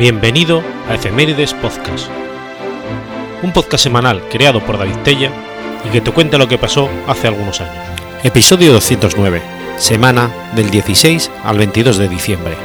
Bienvenido a Efemérides Podcast, un podcast semanal creado por David Tella y que te cuenta lo que pasó hace algunos años. Episodio 209, semana del 16 al 22 de diciembre.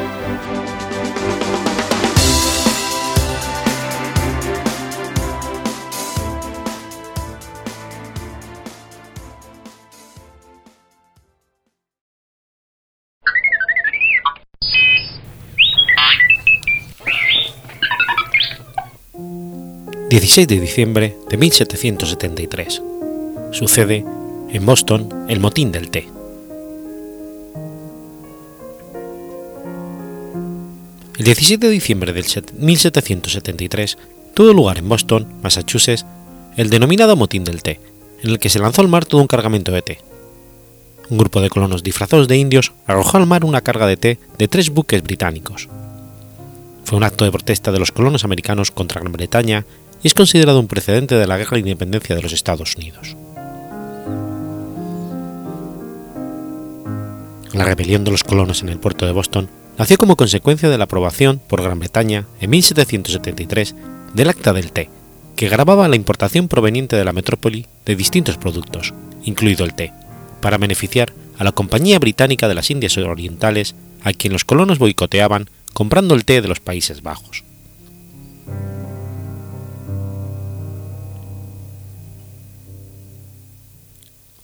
16 de diciembre de 1773. Sucede en Boston el motín del té. El 17 de diciembre de 1773 tuvo lugar en Boston, Massachusetts, el denominado motín del té, en el que se lanzó al mar todo un cargamento de té. Un grupo de colonos disfrazados de indios arrojó al mar una carga de té de tres buques británicos. Fue un acto de protesta de los colonos americanos contra Gran Bretaña es considerado un precedente de la Guerra de Independencia de los Estados Unidos. La rebelión de los colonos en el puerto de Boston nació como consecuencia de la aprobación por Gran Bretaña en 1773 del Acta del Té, que grababa la importación proveniente de la metrópoli de distintos productos, incluido el té, para beneficiar a la Compañía Británica de las Indias Orientales, a quien los colonos boicoteaban comprando el té de los Países Bajos.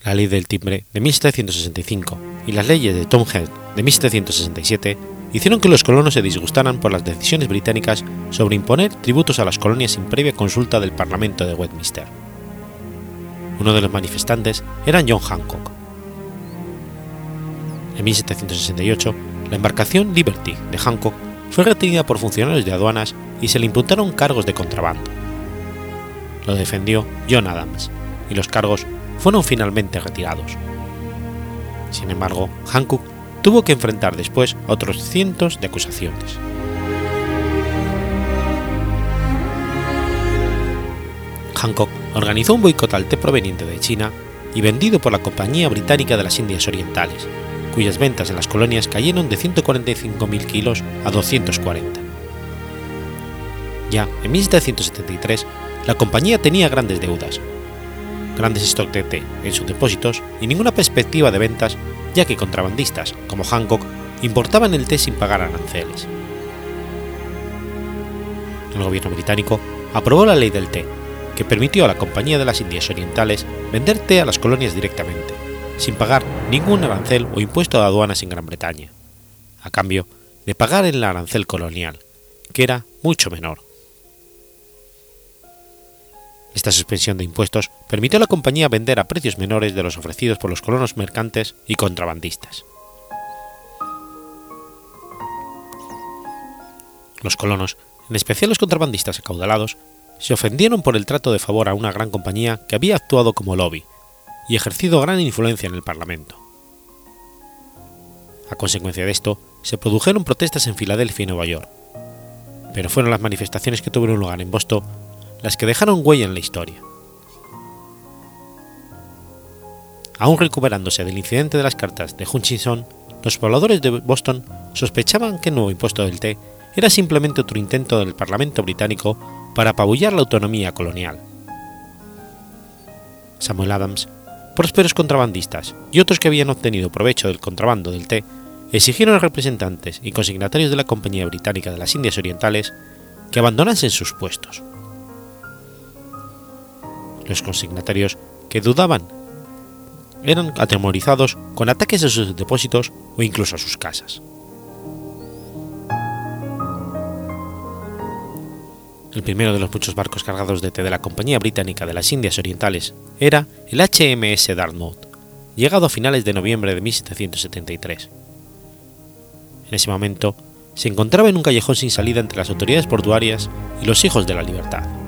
La ley del timbre de 1765 y las leyes de Tom Head de 1767 hicieron que los colonos se disgustaran por las decisiones británicas sobre imponer tributos a las colonias sin previa consulta del Parlamento de Westminster. Uno de los manifestantes era John Hancock. En 1768, la embarcación Liberty de Hancock fue retenida por funcionarios de aduanas y se le imputaron cargos de contrabando. Lo defendió John Adams, y los cargos fueron finalmente retirados. Sin embargo, Hancock tuvo que enfrentar después otros cientos de acusaciones. Hancock organizó un boicot al té proveniente de China y vendido por la Compañía Británica de las Indias Orientales, cuyas ventas en las colonias cayeron de 145.000 kilos a 240. Ya en 1773, la compañía tenía grandes deudas, grandes stocks de té en sus depósitos y ninguna perspectiva de ventas, ya que contrabandistas como Hancock importaban el té sin pagar aranceles. El gobierno británico aprobó la ley del té, que permitió a la Compañía de las Indias Orientales vender té a las colonias directamente, sin pagar ningún arancel o impuesto de aduanas en Gran Bretaña, a cambio de pagar el arancel colonial, que era mucho menor. Esta suspensión de impuestos permitió a la compañía vender a precios menores de los ofrecidos por los colonos mercantes y contrabandistas. Los colonos, en especial los contrabandistas acaudalados, se ofendieron por el trato de favor a una gran compañía que había actuado como lobby y ejercido gran influencia en el Parlamento. A consecuencia de esto, se produjeron protestas en Filadelfia y Nueva York, pero fueron las manifestaciones que tuvieron lugar en Boston las que dejaron huella en la historia. Aún recuperándose del incidente de las cartas de Hutchinson, los pobladores de Boston sospechaban que el nuevo impuesto del té era simplemente otro intento del Parlamento británico para apabullar la autonomía colonial. Samuel Adams, prósperos contrabandistas y otros que habían obtenido provecho del contrabando del té exigieron a representantes y consignatarios de la Compañía Británica de las Indias Orientales que abandonasen sus puestos. Los consignatarios que dudaban eran atemorizados con ataques a sus depósitos o incluso a sus casas. El primero de los muchos barcos cargados de té de la Compañía Británica de las Indias Orientales era el HMS Dartmouth, llegado a finales de noviembre de 1773. En ese momento, se encontraba en un callejón sin salida entre las autoridades portuarias y los hijos de la libertad.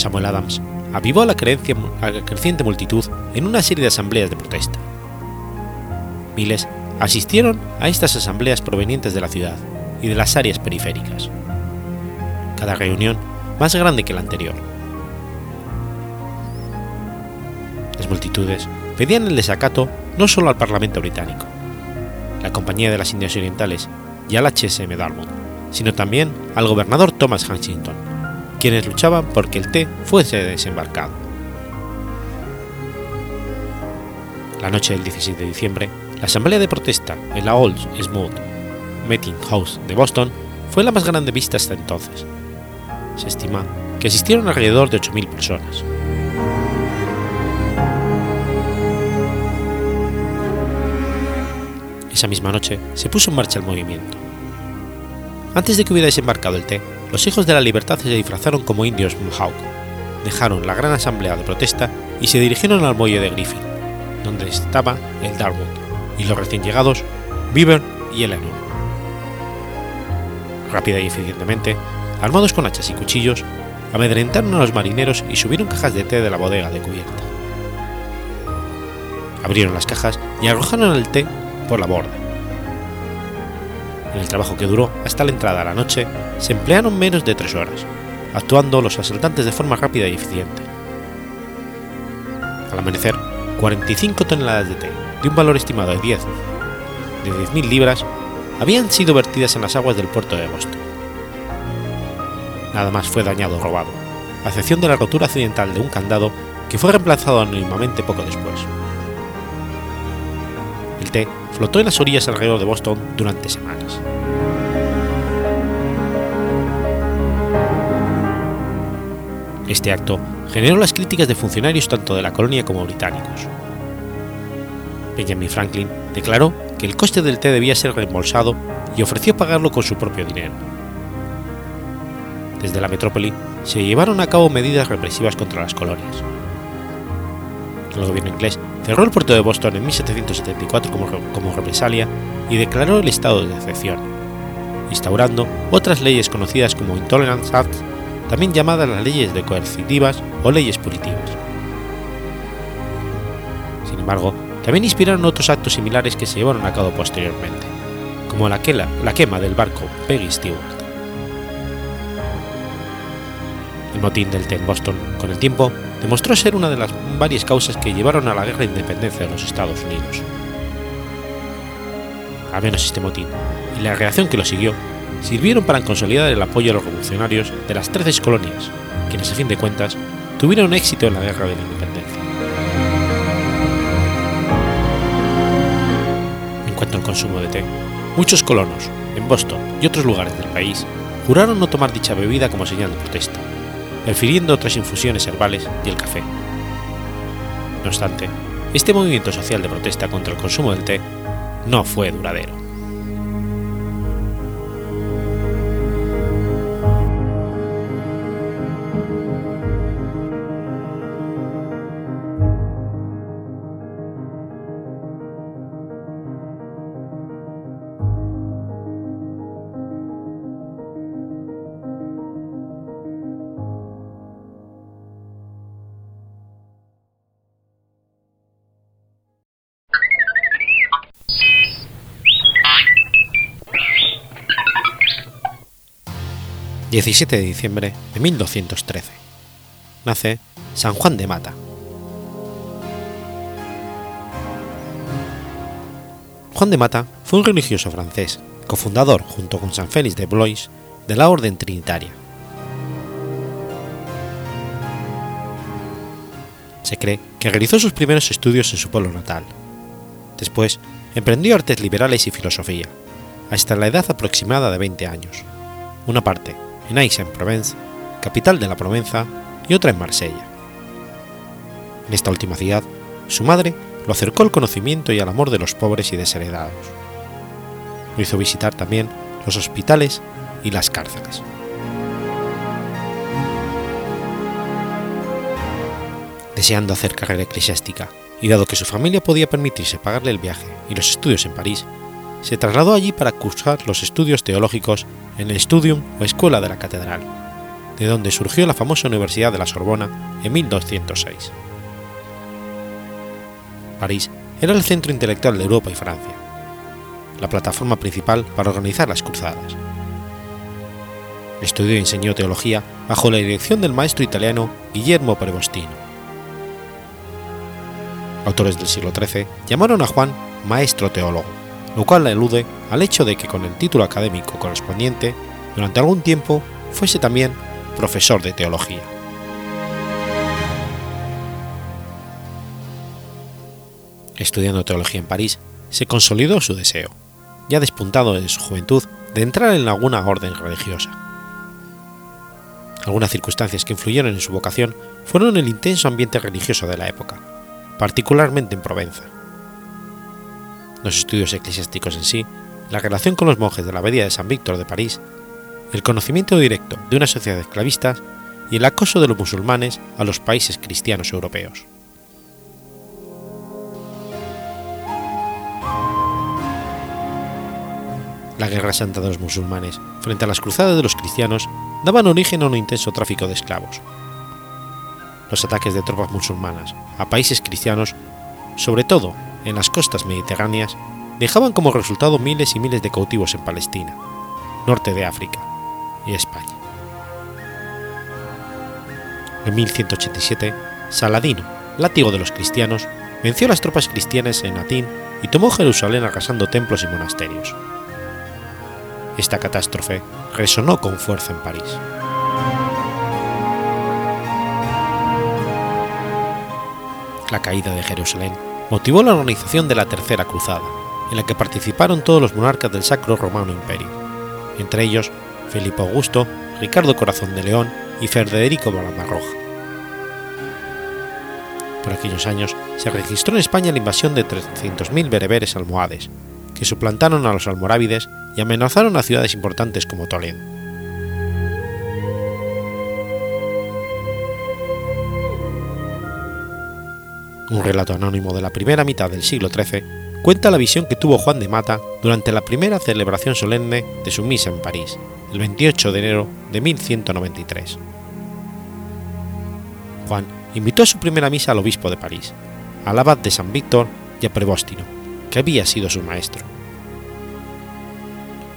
Samuel Adams avivó a la, creciente multitud en una serie de asambleas de protesta. Miles asistieron a estas asambleas provenientes de la ciudad y de las áreas periféricas. Cada reunión más grande que la anterior. Las multitudes pedían el desacato no solo al Parlamento británico, la Compañía de las Indias Orientales y al HSM Dartmouth, sino también al gobernador Thomas Huntington, quienes luchaban por que el té fuese desembarcado. La noche del 16 de diciembre, la asamblea de protesta en la Old Smooth Meeting House de Boston fue la más grande vista hasta entonces. Se estima que asistieron alrededor de 8.000 personas. Esa misma noche se puso en marcha el movimiento. Antes de que hubiera desembarcado el té, los hijos de la libertad se disfrazaron como indios Mohawk, dejaron la gran asamblea de protesta y se dirigieron al muelle de Griffin, donde estaba el Darwood y los recién llegados Beaver y Eleanor. Rápida y eficientemente, armados con hachas y cuchillos, amedrentaron a los marineros y subieron cajas de té de la bodega de cubierta. Abrieron las cajas y arrojaron el té por la borda. En el trabajo que duró hasta la entrada a la noche, se emplearon menos de tres horas, actuando los asaltantes de forma rápida y eficiente. Al amanecer, 45 toneladas de té, de un valor estimado de 10 de 10.000 libras, habían sido vertidas en las aguas del puerto de Boston. Nada más fue dañado o robado, a excepción de la rotura accidental de un candado que fue reemplazado anónimamente poco después. El té flotó en las orillas alrededor de Boston durante semanas. Este acto generó las críticas de funcionarios tanto de la colonia como británicos. Benjamin Franklin declaró que el coste del té debía ser reembolsado y ofreció pagarlo con su propio dinero. Desde la metrópoli se llevaron a cabo medidas represivas contra las colonias. El gobierno inglés cerró el puerto de Boston en 1774 como, como represalia y declaró el estado de excepción, instaurando otras leyes conocidas como Intolerance Act, también llamadas las leyes de coercitivas o leyes punitivas. Sin embargo, también inspiraron otros actos similares que se llevaron a cabo posteriormente, como la, la quema del barco Peggy Stewart. Motín del té en Boston, con el tiempo, demostró ser una de las varias causas que llevaron a la guerra de independencia de los Estados Unidos. Al menos este motín, y la reacción que lo siguió, sirvieron para consolidar el apoyo a los revolucionarios de las 13 colonias, quienes a fin de cuentas tuvieron éxito en la guerra de la independencia. En cuanto al consumo de té, muchos colonos, en Boston y otros lugares del país, juraron no tomar dicha bebida como señal de protesta, prefiriendo otras infusiones herbales y el café. No obstante, este movimiento social de protesta contra el consumo del té no fue duradero. 17 de diciembre de 1213. Nace San Juan de Mata. Juan de Mata fue un religioso francés, cofundador junto con San Félix de Blois de la Orden Trinitaria. Se cree que realizó sus primeros estudios en su pueblo natal. Después emprendió artes liberales y filosofía, hasta la edad aproximada de 20 años, una parte en Aix-en-Provence, capital de la Provenza, y otra en Marsella. En esta última ciudad, su madre lo acercó al conocimiento y al amor de los pobres y desheredados. Lo hizo visitar también los hospitales y las cárceles. Deseando hacer carrera eclesiástica, y dado que su familia podía permitirse pagarle el viaje y los estudios en París, se trasladó allí para cursar los estudios teológicos en el Studium o Escuela de la Catedral, de donde surgió la famosa Universidad de la Sorbona en 1206. París era el centro intelectual de Europa y Francia, la plataforma principal para organizar las cruzadas. Estudió y enseñó teología bajo la dirección del maestro italiano Guillermo Prebostino. Autores del siglo XIII llamaron a Juan maestro teólogo lo cual alude al hecho de que con el título académico correspondiente durante algún tiempo fuese también profesor de teología. Estudiando teología en París, se consolidó su deseo, ya despuntado en su juventud, de entrar en alguna orden religiosa. Algunas circunstancias que influyeron en su vocación fueron el intenso ambiente religioso de la época, particularmente en Provenza. Los estudios eclesiásticos en sí, la relación con los monjes de la abadía de San Víctor de París, el conocimiento directo de una sociedad esclavista y el acoso de los musulmanes a los países cristianos europeos. La guerra santa de los musulmanes frente a las cruzadas de los cristianos daban origen a un intenso tráfico de esclavos. Los ataques de tropas musulmanas a países cristianos, sobre todo en las costas mediterráneas, dejaban como resultado miles y miles de cautivos en Palestina, norte de África y España. En 1187, Saladino, látigo de los cristianos, venció a las tropas cristianas en Atín y tomó Jerusalén arrasando templos y monasterios. Esta catástrofe resonó con fuerza en París. La caída de Jerusalén motivó la organización de la Tercera Cruzada, en la que participaron todos los monarcas del Sacro Romano Imperio, entre ellos Felipe Augusto, Ricardo Corazón de León y Federico Barbarroja. Por aquellos años se registró en España la invasión de 300.000 bereberes almohades, que suplantaron a los almorávides y amenazaron a ciudades importantes como Toledo. Un relato anónimo de la primera mitad del siglo XIII cuenta la visión que tuvo Juan de Mata durante la primera celebración solemne de su misa en París, el 28 de enero de 1193. Juan invitó a su primera misa al obispo de París, al abad de San Víctor y a Prebóstino, que había sido su maestro.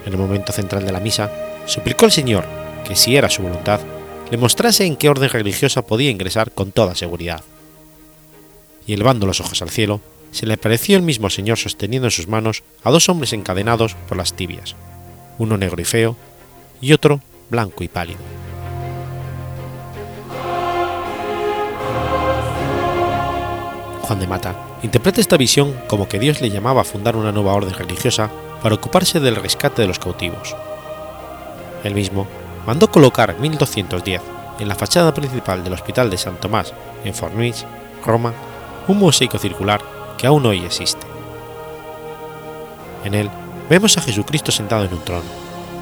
En el momento central de la misa, suplicó al Señor que, si era su voluntad, le mostrase en qué orden religiosa podía ingresar con toda seguridad y elevando los ojos al cielo, se le apareció el mismo Señor sosteniendo en sus manos a dos hombres encadenados por las tibias, uno negro y feo, y otro blanco y pálido. Juan de Mata interpreta esta visión como que Dios le llamaba a fundar una nueva orden religiosa para ocuparse del rescate de los cautivos. Él mismo mandó colocar en 1210 en la fachada principal del Hospital de San Tomás en Fornich, Roma, un mosaico circular que aún hoy existe. En él vemos a Jesucristo sentado en un trono,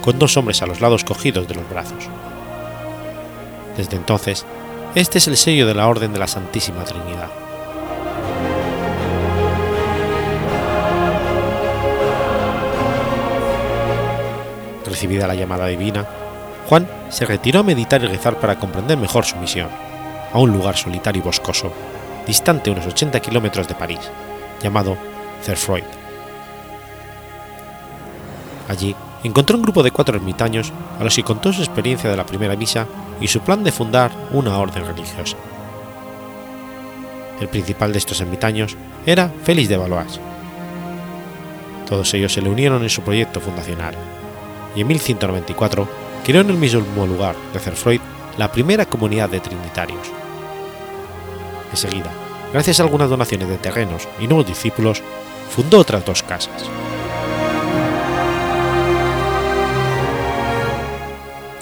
con dos hombres a los lados cogidos de los brazos. Desde entonces, este es el sello de la Orden de la Santísima Trinidad. Recibida la llamada divina, Juan se retiró a meditar y rezar para comprender mejor su misión, a un lugar solitario y boscoso, distante unos 80 kilómetros de París, llamado Cerfroid. Allí encontró un grupo de cuatro ermitaños a los que contó su experiencia de la primera misa y su plan de fundar una orden religiosa. El principal de estos ermitaños era Félix de Valois. Todos ellos se le unieron en su proyecto fundacional, y en 1194 creó en el mismo lugar de Cerfroid la primera comunidad de trinitarios. Enseguida, gracias a algunas donaciones de terrenos y nuevos discípulos, fundó otras dos casas.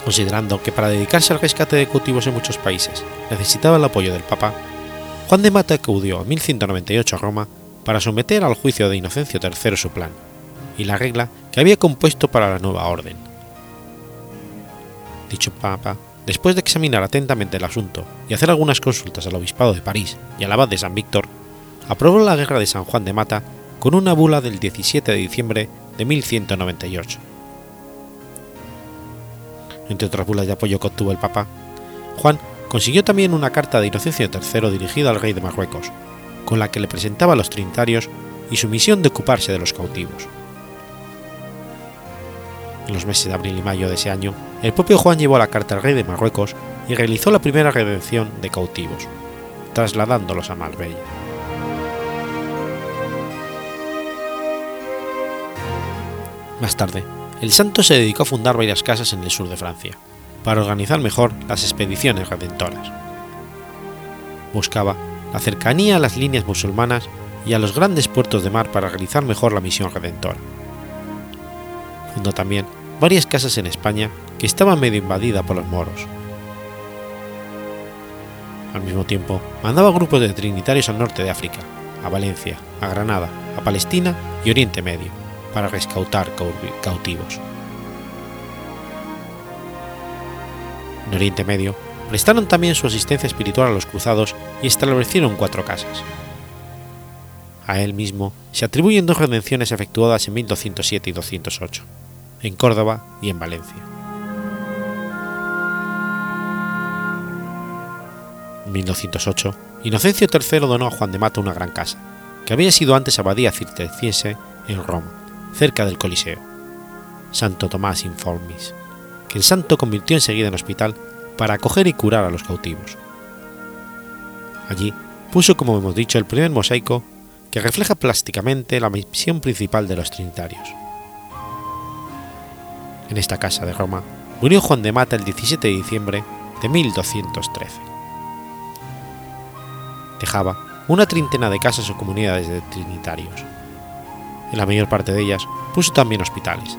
Considerando que para dedicarse al rescate de cautivos en muchos países necesitaba el apoyo del Papa, Juan de Mata acudió en 1198 a Roma para someter al juicio de Inocencio III su plan y la regla que había compuesto para la nueva orden. Dicho Papa después de examinar atentamente el asunto y hacer algunas consultas al obispado de París y al abad de San Víctor, aprobó la guerra de San Juan de Mata con una bula del 17 de diciembre de 1198. Entre otras bulas de apoyo que obtuvo el Papa, Juan consiguió también una carta de Inocencio III dirigida al rey de Marruecos, con la que le presentaba a los trinitarios y su misión de ocuparse de los cautivos. En los meses de abril y mayo de ese año, el propio Juan llevó la carta al rey de Marruecos y realizó la primera redención de cautivos, trasladándolos a Marbella. Más tarde, el santo se dedicó a fundar varias casas en el sur de Francia, para organizar mejor las expediciones redentoras. Buscaba la cercanía a las líneas musulmanas y a los grandes puertos de mar para realizar mejor la misión redentora. Fundó también varias casas en España que estaban medio invadidas por los moros. Al mismo tiempo, mandaba grupos de trinitarios al norte de África, a Valencia, a Granada, a Palestina y Oriente Medio, para rescautar cautivos. En Oriente Medio, prestaron también su asistencia espiritual a los cruzados y establecieron cuatro casas. A él mismo se atribuyen dos redenciones efectuadas en 1207 y 208, en Córdoba y en Valencia. En 1208, Inocencio III donó a Juan de Mata una gran casa, que había sido antes abadía cisterciense en Roma, cerca del Coliseo, Santo Tomás Informis, que el santo convirtió enseguida en hospital para acoger y curar a los cautivos. Allí puso, como hemos dicho, el primer mosaico que refleja plásticamente la misión principal de los trinitarios. En esta casa de Roma murió Juan de Mata el 17 de diciembre de 1213. Dejaba una treintena de casas o comunidades de trinitarios. En la mayor parte de ellas puso también hospitales,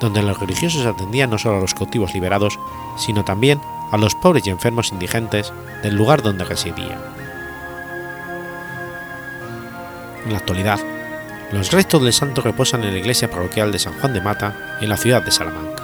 donde los religiosos atendían no solo a los cautivos liberados, sino también a los pobres y enfermos indigentes del lugar donde residían. En la actualidad, los restos del santo reposan en la iglesia parroquial de San Juan de Mata, en la ciudad de Salamanca.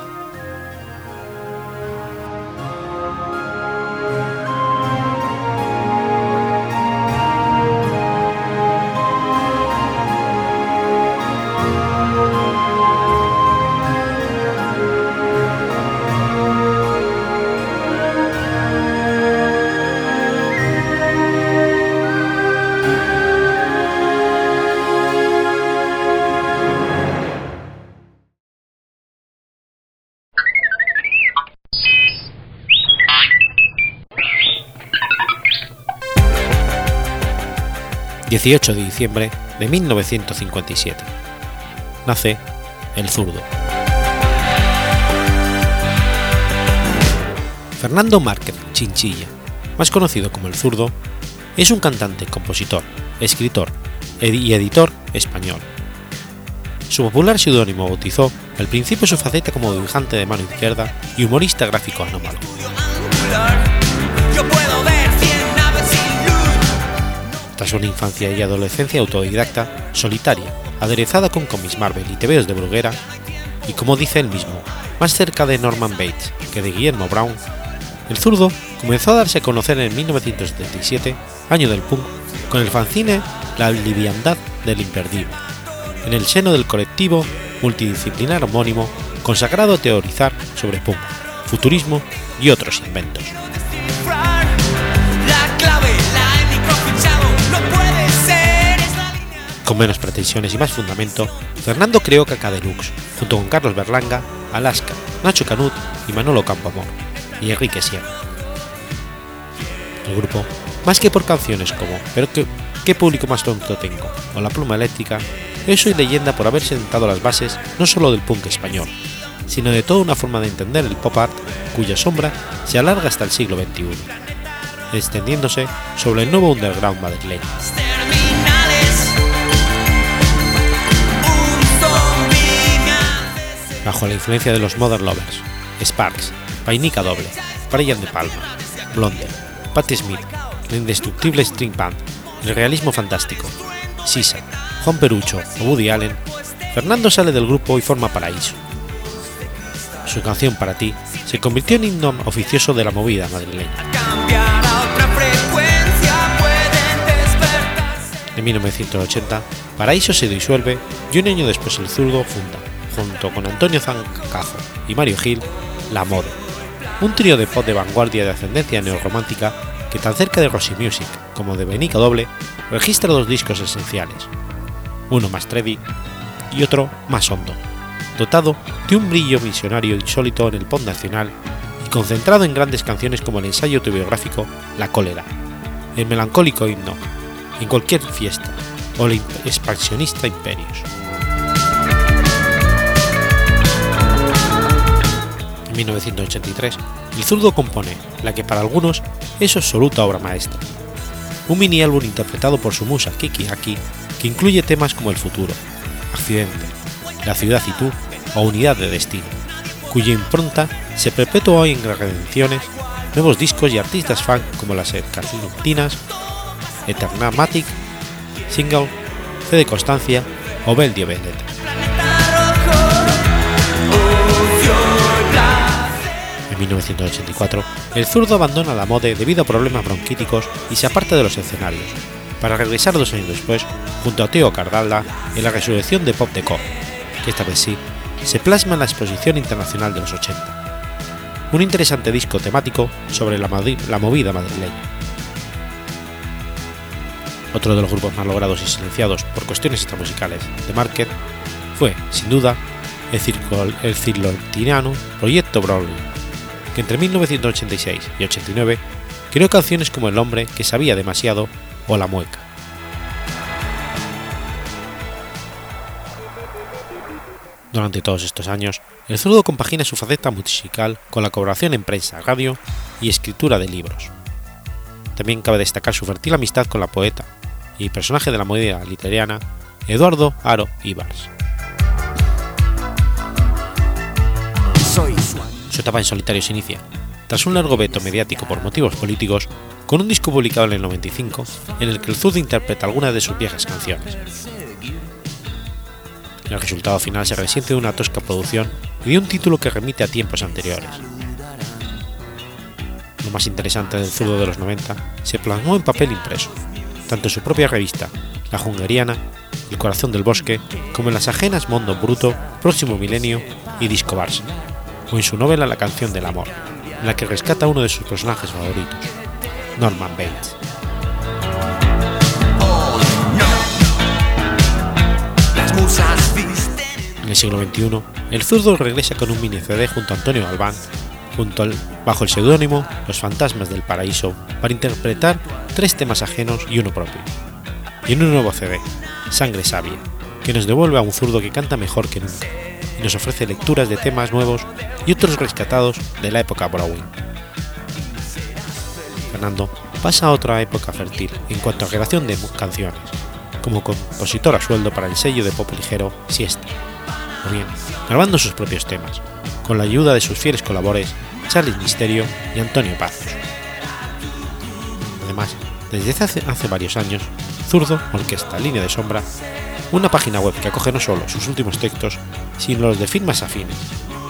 18 de diciembre de 1957. Nace El Zurdo. Fernando Márquez Chinchilla, más conocido como El Zurdo, es un cantante, compositor, escritor y editor español. Su popular seudónimo bautizó al principio su faceta como dibujante de mano izquierda y humorista gráfico anómalo. Tras una infancia y adolescencia autodidacta, solitaria, aderezada con cómics Marvel y tebeos de Bruguera, y como dice él mismo, más cerca de Norman Bates que de Guillermo Brown, el zurdo comenzó a darse a conocer en 1977, año del punk, con el fanzine La liviandad del imperdible, en el seno del colectivo multidisciplinar homónimo consagrado a teorizar sobre punk, futurismo y otros inventos. Con menos pretensiones y más fundamento, Fernando creó Caca Deluxe, junto con Carlos Berlanga, Alaska, Nacho Canut y Manolo Campoamor, y Enrique Sierra. El grupo, más que por canciones como Pero qué, público más tonto tengo o La pluma eléctrica, es hoy leyenda por haber sentado las bases no solo del punk español, sino de toda una forma de entender el pop art cuya sombra se alarga hasta el siglo XXI, extendiéndose sobre el nuevo underground madrileño. Bajo la influencia de los Modern Lovers, Sparks, Painica Doble, Brian De Palma, Blonde, Patti Smith, la indestructible String Band, el realismo fantástico, Sisa, Juan Perucho o Woody Allen, Fernando sale del grupo y forma Paraíso. Su canción Para ti se convirtió en himno oficioso de la movida madrileña. En 1980, Paraíso se disuelve y un año después el zurdo funda, junto con Antonio Zancajo y Mario Gil, La Mode, un trío de pop de vanguardia de ascendencia neorromántica que tan cerca de Rosy Music como de Benica Doble registra dos discos esenciales, uno más trevi y otro más hondo, dotado de un brillo visionario insólito en el pop nacional y concentrado en grandes canciones como el ensayo autobiográfico La cólera, el melancólico himno, en cualquier fiesta o el expansionista Imperios. 1983, el zurdo compone la que para algunos es su absoluta obra maestra, un mini álbum interpretado por su musa Kiki Aki que incluye temas como El futuro, Accidente, La ciudad y tú o Unidad de destino, cuya impronta se perpetúa hoy en redenciones, nuevos discos y artistas fan como las argentinas Eternamatic, Single, C de Constancia o Bel Vendetta. En 1984, el zurdo abandona la mode debido a problemas bronquíticos y se aparta de los escenarios, para regresar dos años después junto a Teo Cardalda en la resurrección de Pop de Co, que esta vez sí se plasma en la Exposición Internacional de los 80. Un interesante disco temático sobre la, movida madrileña. Otro de los grupos más logrados y silenciados por cuestiones extramusicales de Market fue, sin duda, el, circo, el Proyecto Broly, que entre 1986 y 89 creó canciones como El hombre que sabía demasiado o La mueca. Durante todos estos años, el zurdo compagina su faceta musical con la colaboración en prensa, radio y escritura de libros. También cabe destacar su fértil amistad con la poeta y personaje de la movida literaria Eduardo Aro Ibars. Su etapa en solitario se inicia, tras un largo veto mediático por motivos políticos, con un disco publicado en el 95 en el que el zurdo interpreta algunas de sus viejas canciones. El resultado final se resiente de una tosca producción y de un título que remite a tiempos anteriores. Lo más interesante del zurdo de los 90 se plasmó en papel impreso, tanto en su propia revista, La Hungariana, El Corazón del Bosque, como en las ajenas Mondo Bruto, Próximo Milenio y Disco Barça, o en su novela La Canción del Amor, en la que rescata uno de sus personajes favoritos, Norman Bates. En el siglo XXI, el zurdo regresa con un mini CD junto a Antonio Galván, junto al, bajo el seudónimo Los Fantasmas del Paraíso, para interpretar tres temas ajenos y uno propio. Y en un nuevo CD, Sangre Sabia, que nos devuelve a un zurdo que canta mejor que nunca, y nos ofrece lecturas de temas nuevos y otros rescatados de la época Browning. Fernando pasa a otra época fértil en cuanto a relación de canciones, como compositor a sueldo para el sello de pop ligero Siesta o bien grabando sus propios temas, con la ayuda de sus fieles colaboradores Charles Misterio y Antonio Pazos. Además, desde hace, hace varios años, Zurdo Orquesta Línea de Sombra, una página web que acoge no solo sus últimos textos, sino los de firmas afines,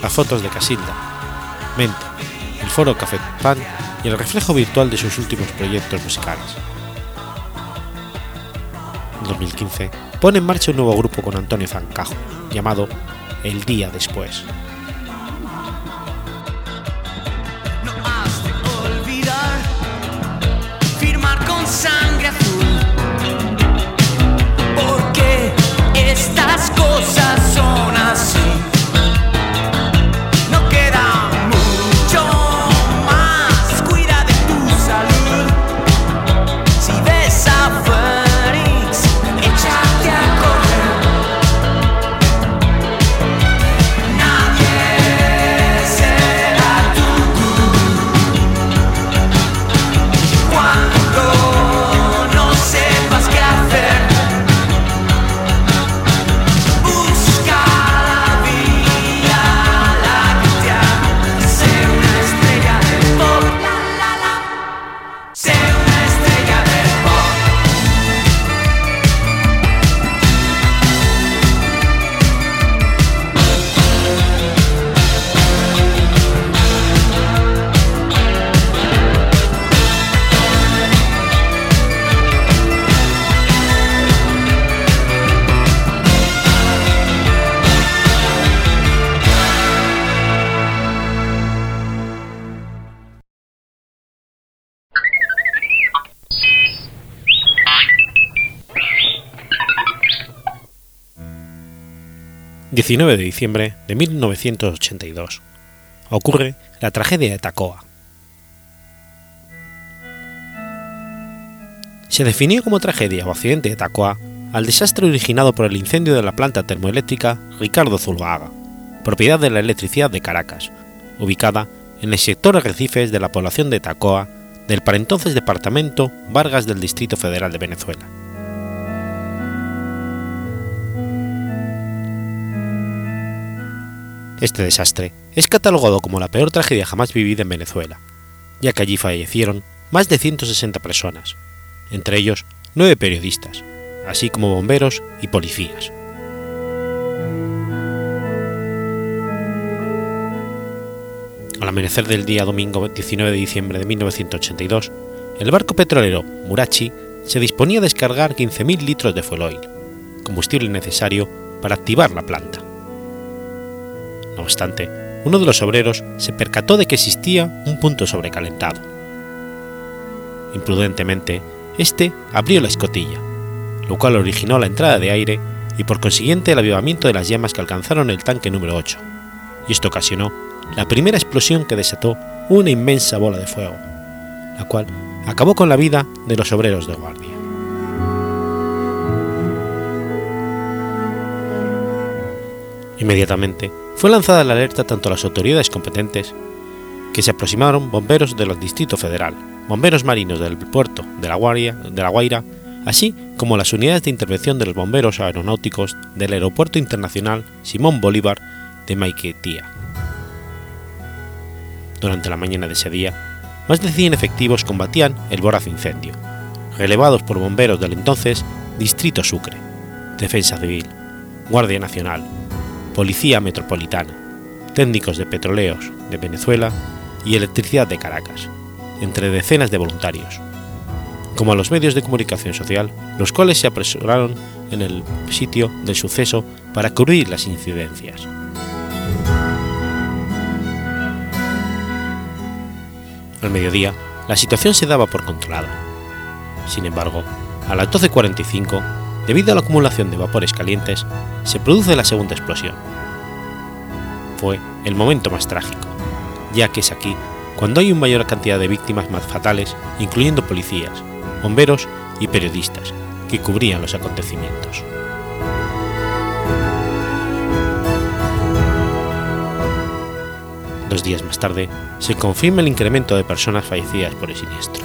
las fotos de Casilda, Mente, el foro Café Pan y el reflejo virtual de sus últimos proyectos musicales. En 2015 pone en marcha un nuevo grupo con Antonio Zancajo, llamado El Día Después. una 19 de diciembre de 1982. Ocurre la tragedia de Tacoa. Se definió como tragedia o accidente de Tacoa al desastre originado por el incendio de la planta termoeléctrica Ricardo Zuluaga, propiedad de la electricidad de Caracas, ubicada en el sector arrecifes de la población de Tacoa del para entonces departamento Vargas del Distrito Federal de Venezuela. Este desastre es catalogado como la peor tragedia jamás vivida en Venezuela, ya que allí fallecieron más de 160 personas, entre ellos nueve periodistas, así como bomberos y policías. Al amanecer del día domingo 19 de diciembre de 1982, el barco petrolero Murachi se disponía a descargar 15.000 litros de fuel oil, combustible necesario para activar la planta. No obstante, uno de los obreros se percató de que existía un punto sobrecalentado. Imprudentemente, este abrió la escotilla, lo cual originó la entrada de aire y por consiguiente el avivamiento de las llamas que alcanzaron el tanque número 8, y esto ocasionó la primera explosión que desató una inmensa bola de fuego, la cual acabó con la vida de los obreros de guardia. Inmediatamente fue lanzada la alerta tanto a las autoridades competentes, que se aproximaron bomberos del Distrito Federal, bomberos marinos del puerto de la, Guaira, de la Guaira, así como las unidades de intervención de los bomberos aeronáuticos del Aeropuerto Internacional Simón Bolívar de Maiquetía. Durante la mañana de ese día, más de 100 efectivos combatían el voraz incendio, relevados por bomberos del entonces Distrito Sucre, Defensa Civil, Guardia Nacional, Policía Metropolitana, técnicos de petroleos de Venezuela y electricidad de Caracas, entre decenas de voluntarios, como a los medios de comunicación social, los cuales se apresuraron en el sitio del suceso para cubrir las incidencias. Al mediodía, la situación se daba por controlada. Sin embargo, a las 12.45, debido a la acumulación de vapores calientes, se produce la segunda explosión. Fue el momento más trágico, ya que es aquí cuando hay una mayor cantidad de víctimas más fatales, incluyendo policías, bomberos y periodistas, que cubrían los acontecimientos. Dos días más tarde, se confirma el incremento de personas fallecidas por el siniestro.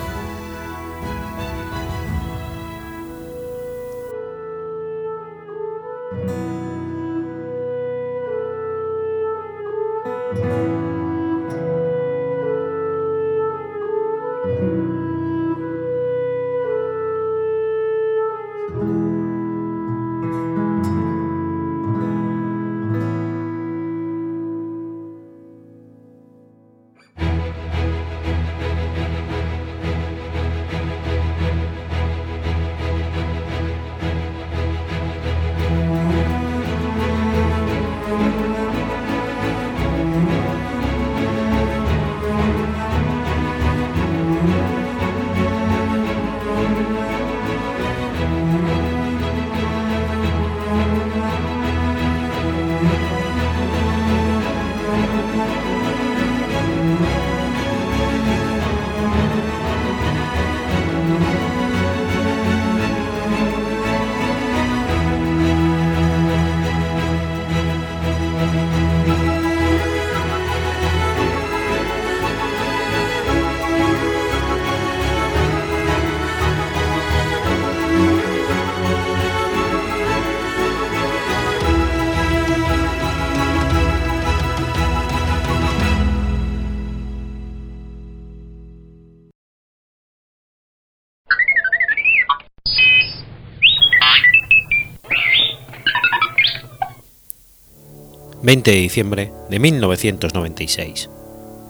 20 de diciembre de 1996.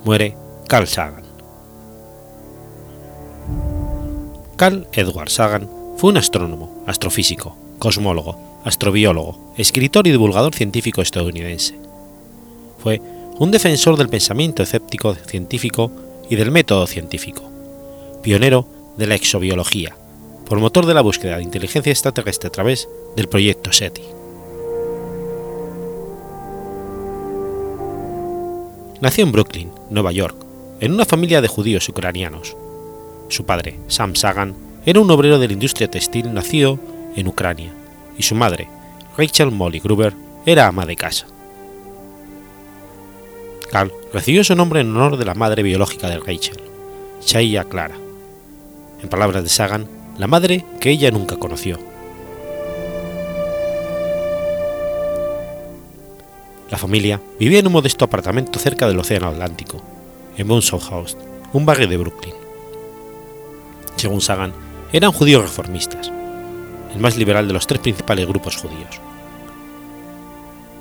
Muere Carl Sagan. Carl Edward Sagan fue un astrónomo, astrofísico, cosmólogo, astrobiólogo, escritor y divulgador científico estadounidense. Fue un defensor del pensamiento escéptico científico y del método científico, pionero de la exobiología, promotor de la búsqueda de inteligencia extraterrestre a través del proyecto SETI. Nació en Brooklyn, Nueva York, en una familia de judíos ucranianos. Su padre, Sam Sagan, era un obrero de la industria textil nacido en Ucrania, y su madre, Rachel Molly Gruber, era ama de casa. Carl recibió su nombre en honor de la madre biológica de Rachel, Shaya Clara. En palabras de Sagan, la madre que ella nunca conoció. La familia vivía en un modesto apartamento cerca del Océano Atlántico, en Monson House, un barrio de Brooklyn. Según Sagan, eran judíos reformistas, el más liberal de los tres principales grupos judíos.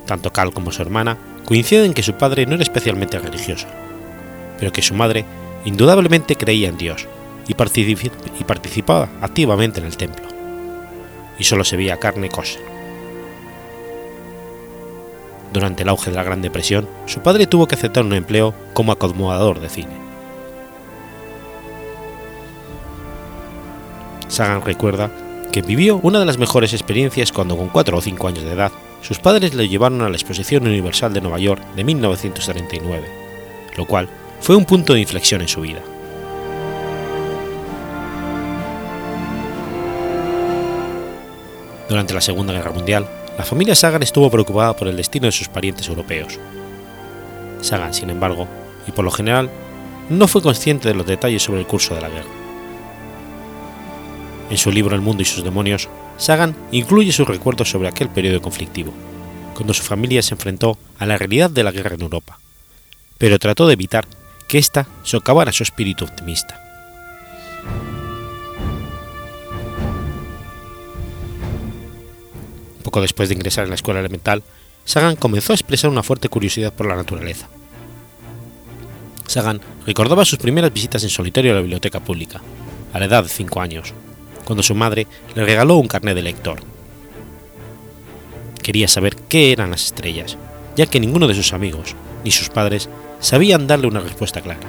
Tanto Carl como su hermana coinciden en que su padre no era especialmente religioso, pero que su madre indudablemente creía en Dios y, participaba activamente en el templo, y solo se veía carne kosher. Durante el auge de la Gran Depresión, su padre tuvo que aceptar un empleo como acomodador de cine. Sagan recuerda que vivió una de las mejores experiencias cuando con 4 o 5 años de edad sus padres le llevaron a la Exposición Universal de Nueva York de 1939, lo cual fue un punto de inflexión en su vida. Durante la Segunda Guerra Mundial, la familia Sagan estuvo preocupada por el destino de sus parientes europeos. Sagan, sin embargo, y por lo general, no fue consciente de los detalles sobre el curso de la guerra. En su libro El mundo y sus demonios, Sagan incluye sus recuerdos sobre aquel periodo conflictivo, cuando su familia se enfrentó a la realidad de la guerra en Europa, pero trató de evitar que ésta socavara su espíritu optimista. Poco después de ingresar en la escuela elemental, Sagan comenzó a expresar una fuerte curiosidad por la naturaleza. Sagan recordaba sus primeras visitas en solitario a la biblioteca pública, a la edad de 5 años, cuando su madre le regaló un carnet de lector. Quería saber qué eran las estrellas, ya que ninguno de sus amigos, ni sus padres, sabían darle una respuesta clara.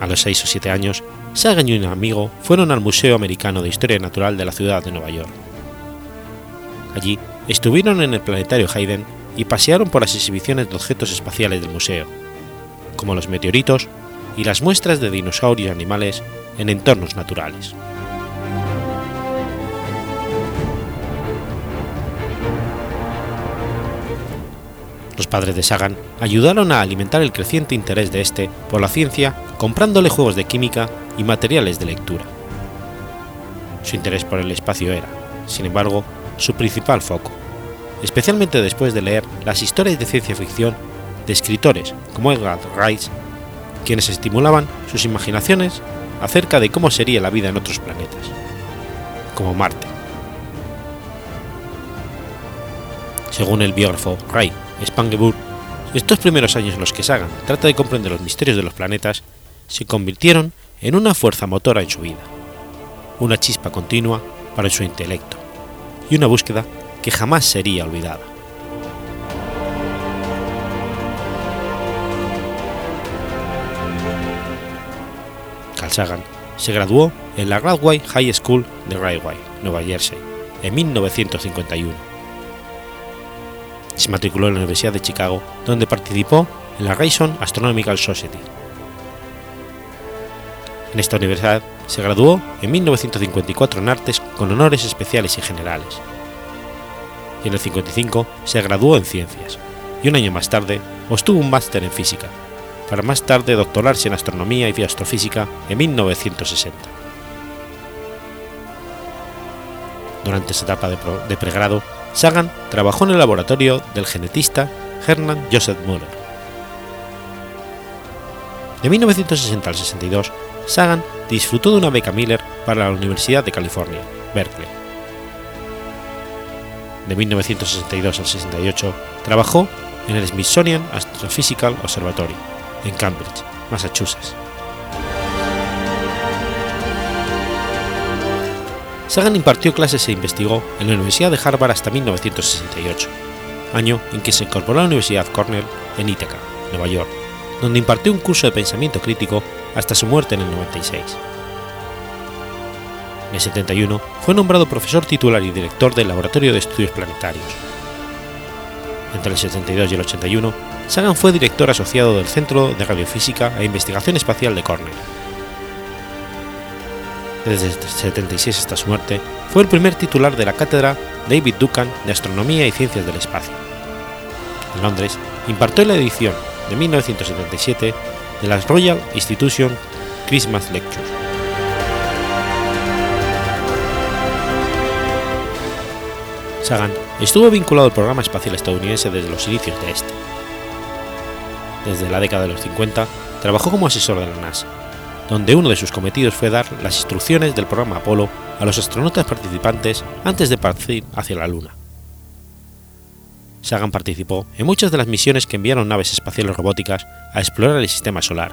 A los 6 o 7 años, Sagan y un amigo fueron al Museo Americano de Historia Natural de la ciudad de Nueva York. Allí estuvieron en el planetario Hayden y pasearon por las exhibiciones de objetos espaciales del museo, como los meteoritos y las muestras de dinosaurios y animales en entornos naturales. Los padres de Sagan ayudaron a alimentar el creciente interés de este por la ciencia comprándole juegos de química y materiales de lectura. Su interés por el espacio era, sin embargo, su principal foco, especialmente después de leer las historias de ciencia ficción de escritores como Edgar Rice, quienes estimulaban sus imaginaciones acerca de cómo sería la vida en otros planetas, como Marte. Según el biógrafo Ray Spangenburg, estos primeros años en los que Sagan trata de comprender los misterios de los planetas se convirtieron en una fuerza motora en su vida, una chispa continua para su intelecto y una búsqueda que jamás sería olvidada. Carl se graduó en la Radway High School de Radway, Nueva Jersey, en 1951. Se matriculó en la Universidad de Chicago, donde participó en la Rayson Astronomical Society. En esta universidad se graduó en 1954 en artes con honores especiales y generales. Y en el 55 se graduó en ciencias, y un año más tarde obtuvo un máster en física, para más tarde doctorarse en astronomía y astrofísica en 1960. Durante esa etapa de, pregrado, Sagan trabajó en el laboratorio del genetista Hermann Joseph Müller. De 1960 al 62, Sagan disfrutó de una beca Miller para la Universidad de California, Berkeley. De 1962 al 68, trabajó en el Smithsonian Astrophysical Observatory, en Cambridge, Massachusetts. Sagan impartió clases e investigó en la Universidad de Harvard hasta 1968, año en que se incorporó a la Universidad Cornell en Ithaca, Nueva York, donde impartió un curso de pensamiento crítico hasta su muerte en el 96. En el 71 fue nombrado profesor titular y director del Laboratorio de Estudios Planetarios. Entre el 72 y el 81, Sagan fue director asociado del Centro de Radiofísica e Investigación Espacial de Cornell. Desde el 76 hasta su muerte, fue el primer titular de la cátedra David Duncan de Astronomía y Ciencias del Espacio. En Londres, impartió la edición de 1977 de la Royal Institution Christmas Lectures. Sagan estuvo vinculado al programa espacial estadounidense desde los inicios de este. Desde la década de los 50, trabajó como asesor de la NASA, donde uno de sus cometidos fue dar las instrucciones del programa Apolo a los astronautas participantes antes de partir hacia la Luna. Sagan participó en muchas de las misiones que enviaron naves espaciales robóticas a explorar el sistema solar,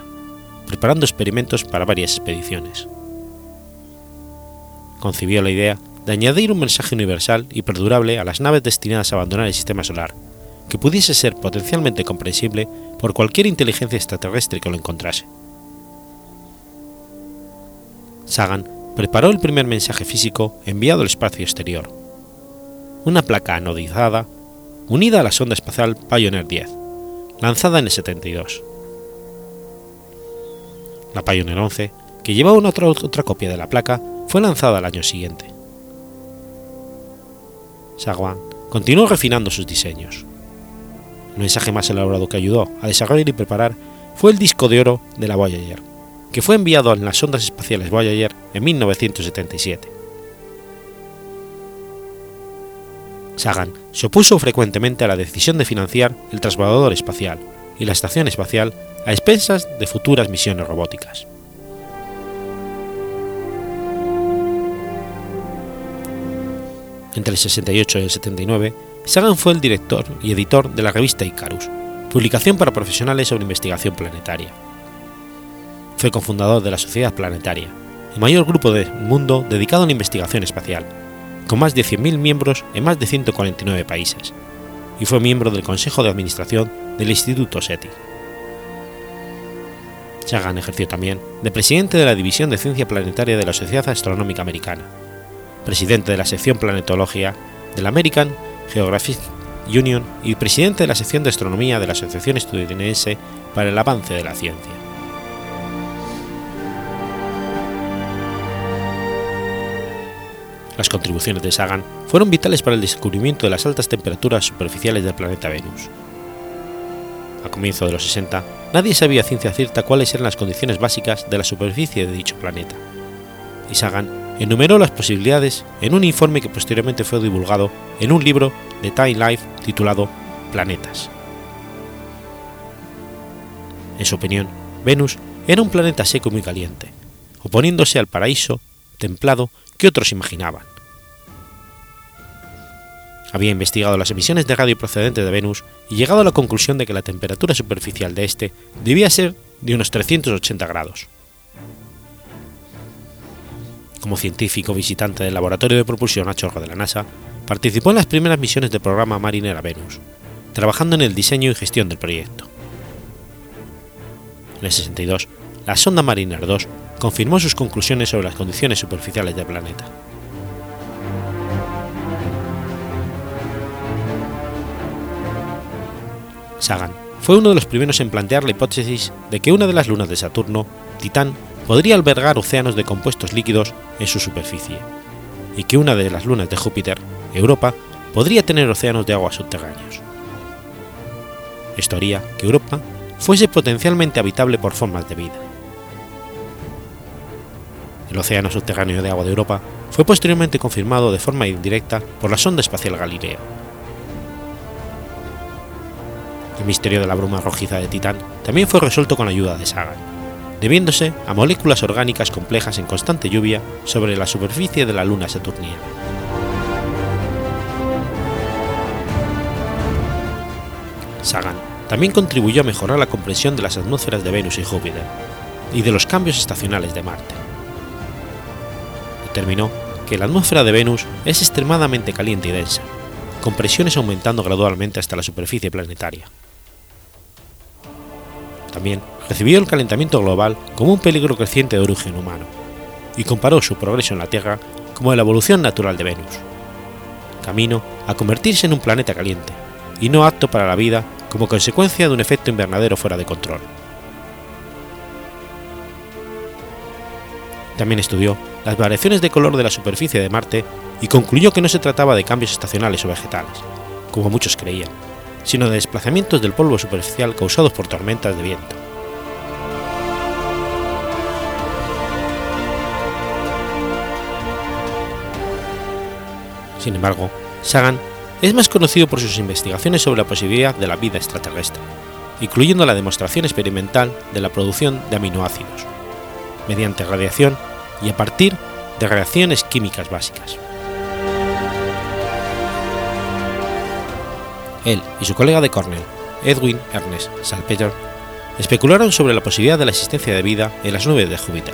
preparando experimentos para varias expediciones. Concibió la idea de añadir un mensaje universal y perdurable a las naves destinadas a abandonar el sistema solar, que pudiese ser potencialmente comprensible por cualquier inteligencia extraterrestre que lo encontrase. Sagan preparó el primer mensaje físico enviado al espacio exterior, una placa anodizada unida a la sonda espacial Pioneer 10, lanzada en el 72. La Pioneer 11, que llevaba una otra, otra copia de la placa, fue lanzada al año siguiente. Sagan continuó refinando sus diseños. El mensaje más elaborado que ayudó a desarrollar y preparar fue el disco de oro de la Voyager, que fue enviado en las sondas espaciales Voyager en 1977. Sagan se opuso frecuentemente a la decisión de financiar el transbordador espacial y la estación espacial a expensas de futuras misiones robóticas. Entre el 68 y el 79, Sagan fue el director y editor de la revista Icarus, publicación para profesionales sobre investigación planetaria. Fue cofundador de la Sociedad Planetaria, el mayor grupo del mundo dedicado a la investigación espacial, con más de 100.000 miembros en más de 149 países, y fue miembro del Consejo de Administración del Instituto SETI. Sagan ejerció también de presidente de la División de Ciencia Planetaria de la Sociedad Astronómica Americana, presidente de la sección Planetología de la American Geographic Union y presidente de la sección de Astronomía de la Asociación Estadounidense para el Avance de la Ciencia. Las contribuciones de Sagan fueron vitales para el descubrimiento de las altas temperaturas superficiales del planeta Venus. A comienzos de los 60, nadie sabía a ciencia cierta cuáles eran las condiciones básicas de la superficie de dicho planeta, y Sagan enumeró las posibilidades en un informe que posteriormente fue divulgado en un libro de Time Life titulado Planetas. En su opinión, Venus era un planeta seco y muy caliente, oponiéndose al paraíso templado que otros imaginaban. Había investigado las emisiones de radio procedentes de Venus y llegado a la conclusión de que la temperatura superficial de este debía ser de unos 380 grados. Como científico visitante del Laboratorio de Propulsión a Chorro de la NASA, participó en las primeras misiones del programa Mariner a Venus, trabajando en el diseño y gestión del proyecto. En el 62, la sonda Mariner 2 confirmó sus conclusiones sobre las condiciones superficiales del planeta. Sagan fue uno de los primeros en plantear la hipótesis de que una de las lunas de Saturno, Titán, podría albergar océanos de compuestos líquidos en su superficie, y que una de las lunas de Júpiter, Europa, podría tener océanos de agua subterráneos. Esto haría que Europa fuese potencialmente habitable por formas de vida. El océano subterráneo de agua de Europa fue posteriormente confirmado de forma indirecta por la sonda espacial Galileo. El misterio de la bruma rojiza de Titán también fue resuelto con la ayuda de Sagan, debiéndose a moléculas orgánicas complejas en constante lluvia sobre la superficie de la luna saturniana. Sagan también contribuyó a mejorar la comprensión de las atmósferas de Venus y Júpiter y de los cambios estacionales de Marte. Determinó que la atmósfera de Venus es extremadamente caliente y densa, con presiones aumentando gradualmente hasta la superficie planetaria. También recibió el calentamiento global como un peligro creciente de origen humano, y comparó su progreso en la Tierra como la evolución natural de Venus, camino a convertirse en un planeta caliente, y no apto para la vida como consecuencia de un efecto invernadero fuera de control. También estudió las variaciones de color de la superficie de Marte y concluyó que no se trataba de cambios estacionales o vegetales, como muchos creían, sino de desplazamientos del polvo superficial causados por tormentas de viento. Sin embargo, Sagan es más conocido por sus investigaciones sobre la posibilidad de la vida extraterrestre, incluyendo la demostración experimental de la producción de aminoácidos, mediante radiación y a partir de reacciones químicas básicas. Él y su colega de Cornell, Edwin Ernest Salpeter, especularon sobre la posibilidad de la existencia de vida en las nubes de Júpiter,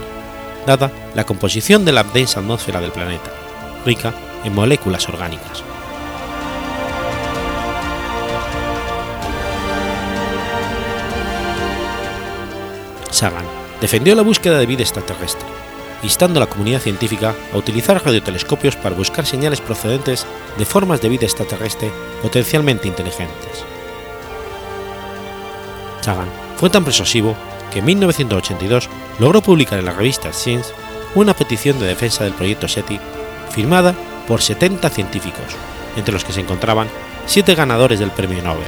dada la composición de la densa atmósfera del planeta, rica en moléculas orgánicas. Sagan defendió la búsqueda de vida extraterrestre, instando a la comunidad científica a utilizar radiotelescopios para buscar señales procedentes de formas de vida extraterrestre potencialmente inteligentes. Sagan fue tan persuasivo que en 1982 logró publicar en la revista Science una petición de defensa del proyecto SETI firmada por 70 científicos, entre los que se encontraban siete ganadores del premio Nobel,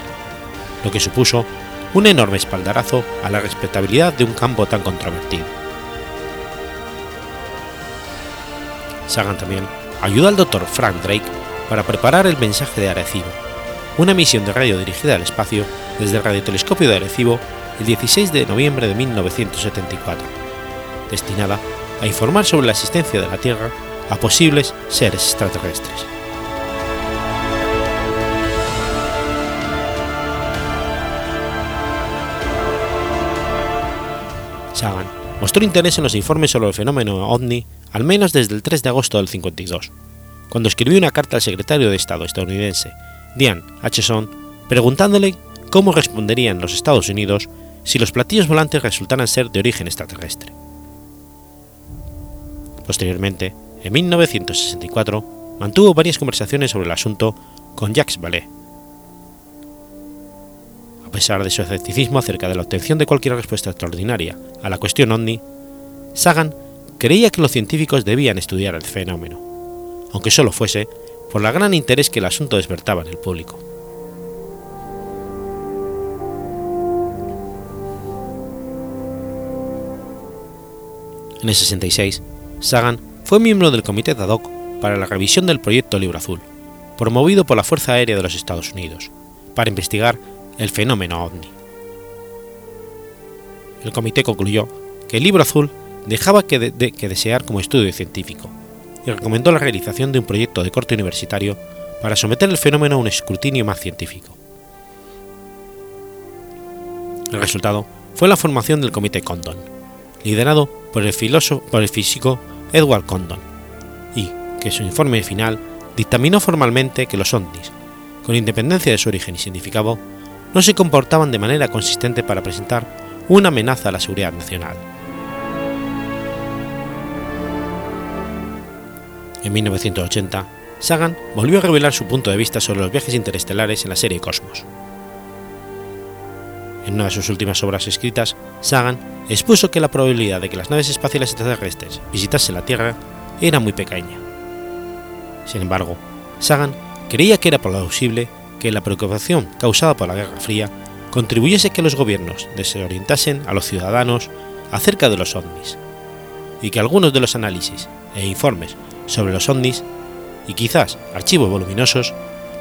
lo que supuso un enorme espaldarazo a la respetabilidad de un campo tan controvertido. Sagan también ayudó al Dr. Frank Drake para preparar el mensaje de Arecibo, una misión de radio dirigida al espacio desde el radiotelescopio de Arecibo el 16 de noviembre de 1974, destinada a informar sobre la existencia de la Tierra a posibles seres extraterrestres. Mostró interés en los informes sobre el fenómeno ovni al menos desde el 3 de agosto del 52, cuando escribió una carta al secretario de Estado estadounidense, Diane Acheson, preguntándole cómo responderían los Estados Unidos si los platillos volantes resultaran ser de origen extraterrestre. Posteriormente, en 1964, mantuvo varias conversaciones sobre el asunto con Jacques Vallée. Pesar de su escepticismo acerca de la obtención de cualquier respuesta extraordinaria a la cuestión ovni, Sagan creía que los científicos debían estudiar el fenómeno, aunque solo fuese por el gran interés que el asunto despertaba en el público. En el 66, Sagan fue miembro del Comité ad hoc para la revisión del proyecto Libro Azul, promovido por la Fuerza Aérea de los Estados Unidos, para investigar el fenómeno ovni. El comité concluyó que el Libro Azul dejaba que, de, de, que desear como estudio científico y recomendó la realización de un proyecto de corte universitario para someter el fenómeno a un escrutinio más científico. El resultado fue la formación del Comité Condon, liderado por el, filósofo, por el físico Edward Condon, y que su informe final dictaminó formalmente que los ovnis, con independencia de su origen y significado, no se comportaban de manera consistente para presentar una amenaza a la seguridad nacional. En 1980, Sagan volvió a revelar su punto de vista sobre los viajes interestelares en la serie Cosmos. En una de sus últimas obras escritas, Sagan expuso que la probabilidad de que las naves espaciales extraterrestres visitasen la Tierra era muy pequeña. Sin embargo, Sagan creía que era plausible que la preocupación causada por la Guerra Fría contribuyese a que los gobiernos desorientasen a los ciudadanos acerca de los ovnis, y que algunos de los análisis e informes sobre los ovnis y quizás archivos voluminosos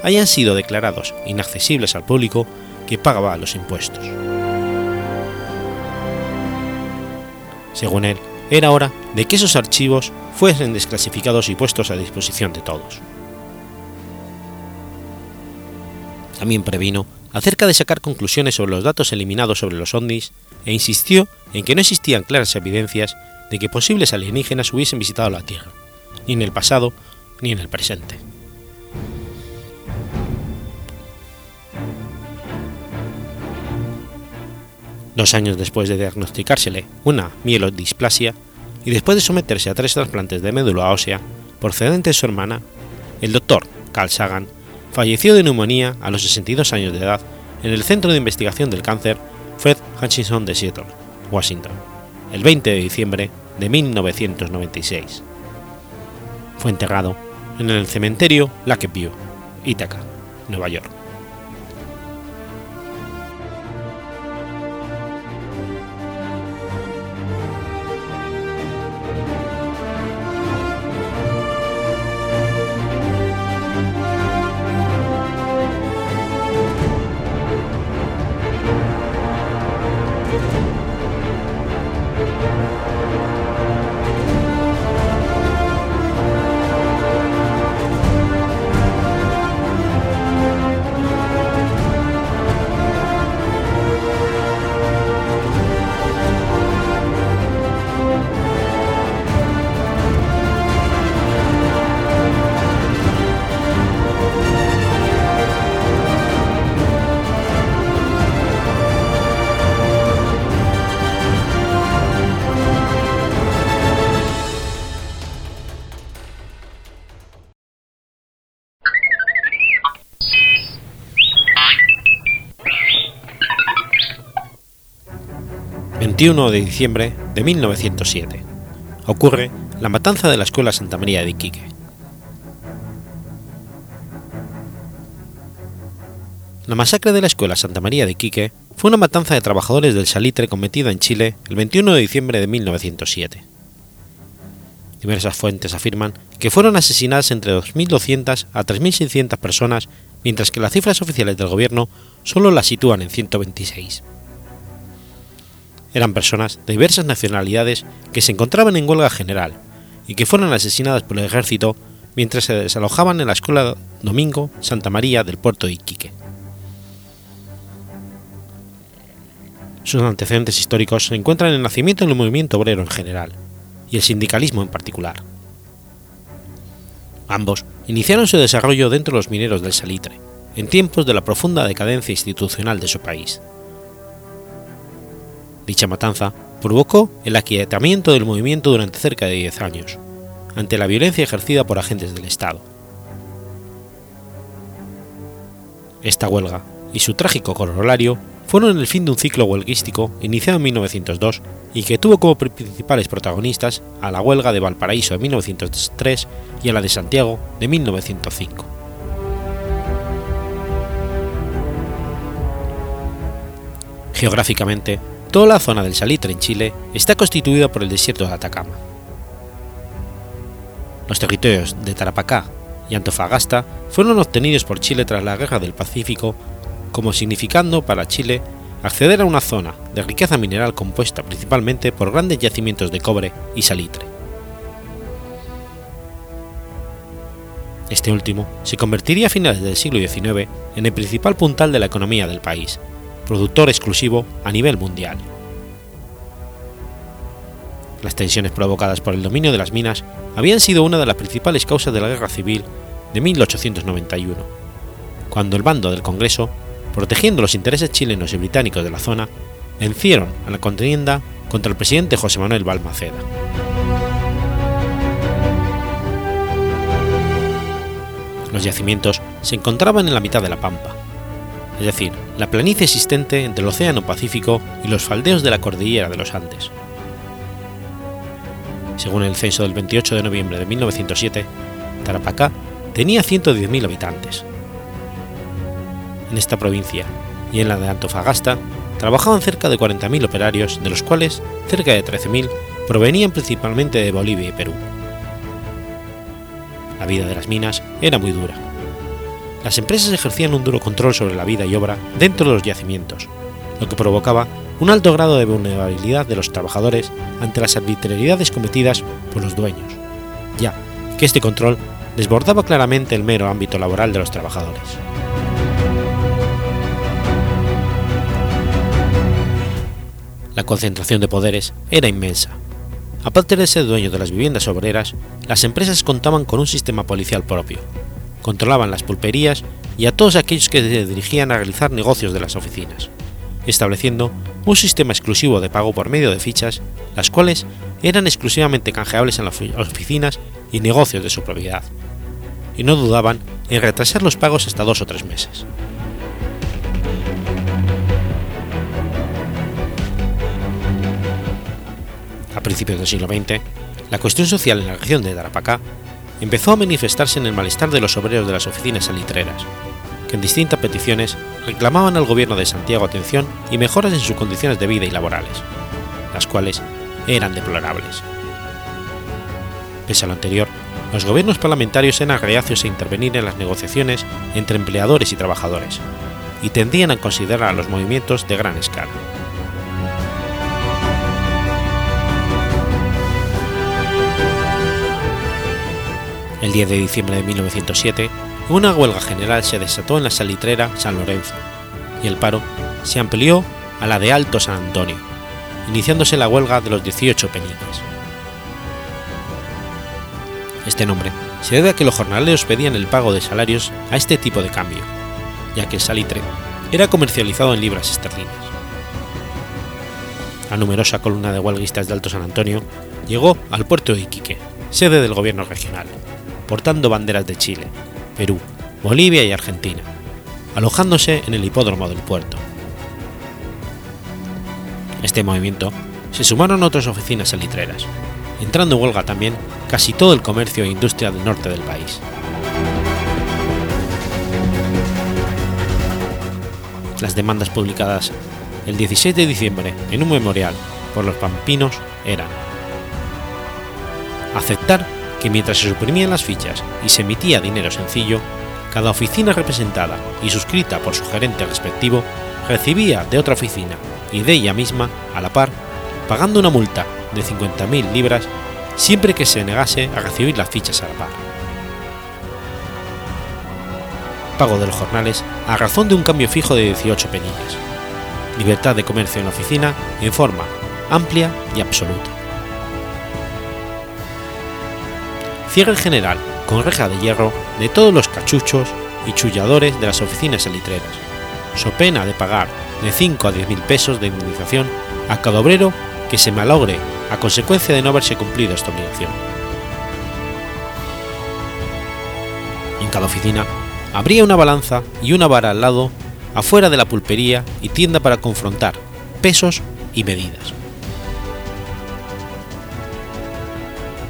hayan sido declarados inaccesibles al público que pagaba los impuestos. Según él, era hora de que esos archivos fuesen desclasificados y puestos a disposición de todos. También previno acerca de sacar conclusiones sobre los datos eliminados sobre los ovnis e insistió en que no existían claras evidencias de que posibles alienígenas hubiesen visitado la Tierra, ni en el pasado ni en el presente. Dos años después de diagnosticársele una mielodisplasia y después de someterse a tres trasplantes de médula ósea procedentes de su hermana, el doctor Carl Sagan falleció de neumonía a los 62 años de edad en el Centro de Investigación del Cáncer Fred Hutchinson de Seattle, Washington, el 20 de diciembre de 1996. Fue enterrado en el cementerio Lakeview, Ithaca, Nueva York. 21 de diciembre de 1907. Ocurre la matanza de la Escuela Santa María de Iquique. La masacre de la Escuela Santa María de Iquique fue una matanza de trabajadores del salitre cometida en Chile el 21 de diciembre de 1907. Diversas fuentes afirman que fueron asesinadas entre 2.200 a 3.600 personas, mientras que las cifras oficiales del gobierno solo las sitúan en 126 eran personas de diversas nacionalidades que se encontraban en huelga general y que fueron asesinadas por el ejército mientras se desalojaban en la escuela Domingo Santa María del puerto de Iquique. Sus antecedentes históricos se encuentran en el nacimiento del movimiento obrero en general y el sindicalismo en particular. Ambos iniciaron su desarrollo dentro de los mineros del salitre, en tiempos de la profunda decadencia institucional de su país. Dicha matanza provocó el aquietamiento del movimiento durante cerca de 10 años, ante la violencia ejercida por agentes del Estado. Esta huelga y su trágico corolario fueron el fin de un ciclo huelguístico iniciado en 1902 y que tuvo como principales protagonistas a la huelga de Valparaíso de 1903 y a la de Santiago de 1905. Geográficamente, Toda la zona del Salitre en Chile está constituida por el desierto de Atacama. Los territorios de Tarapacá y Antofagasta fueron obtenidos por Chile tras la Guerra del Pacífico, como significando para Chile acceder a una zona de riqueza mineral compuesta principalmente por grandes yacimientos de cobre y salitre. Este último se convertiría a finales del siglo XIX en el principal puntal de la economía del país, productor exclusivo a nivel mundial. Las tensiones provocadas por el dominio de las minas habían sido una de las principales causas de la Guerra Civil de 1891, cuando el bando del Congreso, protegiendo los intereses chilenos y británicos de la zona, vencieron a la contienda contra el presidente José Manuel Balmaceda. Los yacimientos se encontraban en la mitad de la pampa, es decir, la planicie existente entre el Océano Pacífico y los faldeos de la cordillera de los Andes. Según el censo del 28 de noviembre de 1907, Tarapacá tenía 110.000 habitantes. En esta provincia y en la de Antofagasta trabajaban cerca de 40.000 operarios, de los cuales cerca de 13.000 provenían principalmente de Bolivia y Perú. La vida de las minas era muy dura las empresas ejercían un duro control sobre la vida y obra dentro de los yacimientos, lo que provocaba un alto grado de vulnerabilidad de los trabajadores ante las arbitrariedades cometidas por los dueños, ya que este control desbordaba claramente el mero ámbito laboral de los trabajadores. La concentración de poderes era inmensa. Aparte de ser dueños de las viviendas obreras, las empresas contaban con un sistema policial propio, controlaban las pulperías y a todos aquellos que se dirigían a realizar negocios de las oficinas, estableciendo un sistema exclusivo de pago por medio de fichas, las cuales eran exclusivamente canjeables en las oficinas y negocios de su propiedad, y no dudaban en retrasar los pagos hasta dos o tres meses. principios del siglo XX, la cuestión social en la región de Tarapacá empezó a manifestarse en el malestar de los obreros de las oficinas salitreras, que en distintas peticiones reclamaban al gobierno de Santiago atención y mejoras en sus condiciones de vida y laborales, las cuales eran deplorables. Pese a lo anterior, los gobiernos parlamentarios eran reacios a intervenir en las negociaciones entre empleadores y trabajadores, y tendían a considerar a los movimientos de gran escala. El 10 de diciembre de 1907, una huelga general se desató en la salitrera San Lorenzo, y el paro se amplió a la de Alto San Antonio, iniciándose la huelga de los 18 peniques. Este nombre se debe a que los jornaleros pedían el pago de salarios a este tipo de cambio, ya que el salitre era comercializado en libras esterlinas. La numerosa columna de huelguistas de Alto San Antonio llegó al puerto de Iquique, sede del gobierno regional, portando banderas de Chile, Perú, Bolivia y Argentina, alojándose en el hipódromo del puerto. Este movimiento se sumaron otras oficinas salitreras, entrando en huelga también casi todo el comercio e industria del norte del país. Las demandas publicadas el 16 de diciembre en un memorial por los pampinos eran aceptar que mientras se suprimían las fichas y se emitía dinero sencillo, cada oficina representada y suscrita por su gerente respectivo recibía de otra oficina y de ella misma, a la par, pagando una multa de 50.000 libras siempre que se negase a recibir las fichas a la par. Pago de los jornales a razón de un cambio fijo de 18 penillas. Libertad de comercio en la oficina en forma amplia y absoluta. Cierre general con reja de hierro de todos los cachuchos y chulladores de las oficinas salitreras, so pena de pagar de 5 a 10 mil pesos de indemnización a cada obrero que se malogre a consecuencia de no haberse cumplido esta obligación. En cada oficina habría una balanza y una vara al lado, afuera de la pulpería y tienda para confrontar pesos y medidas.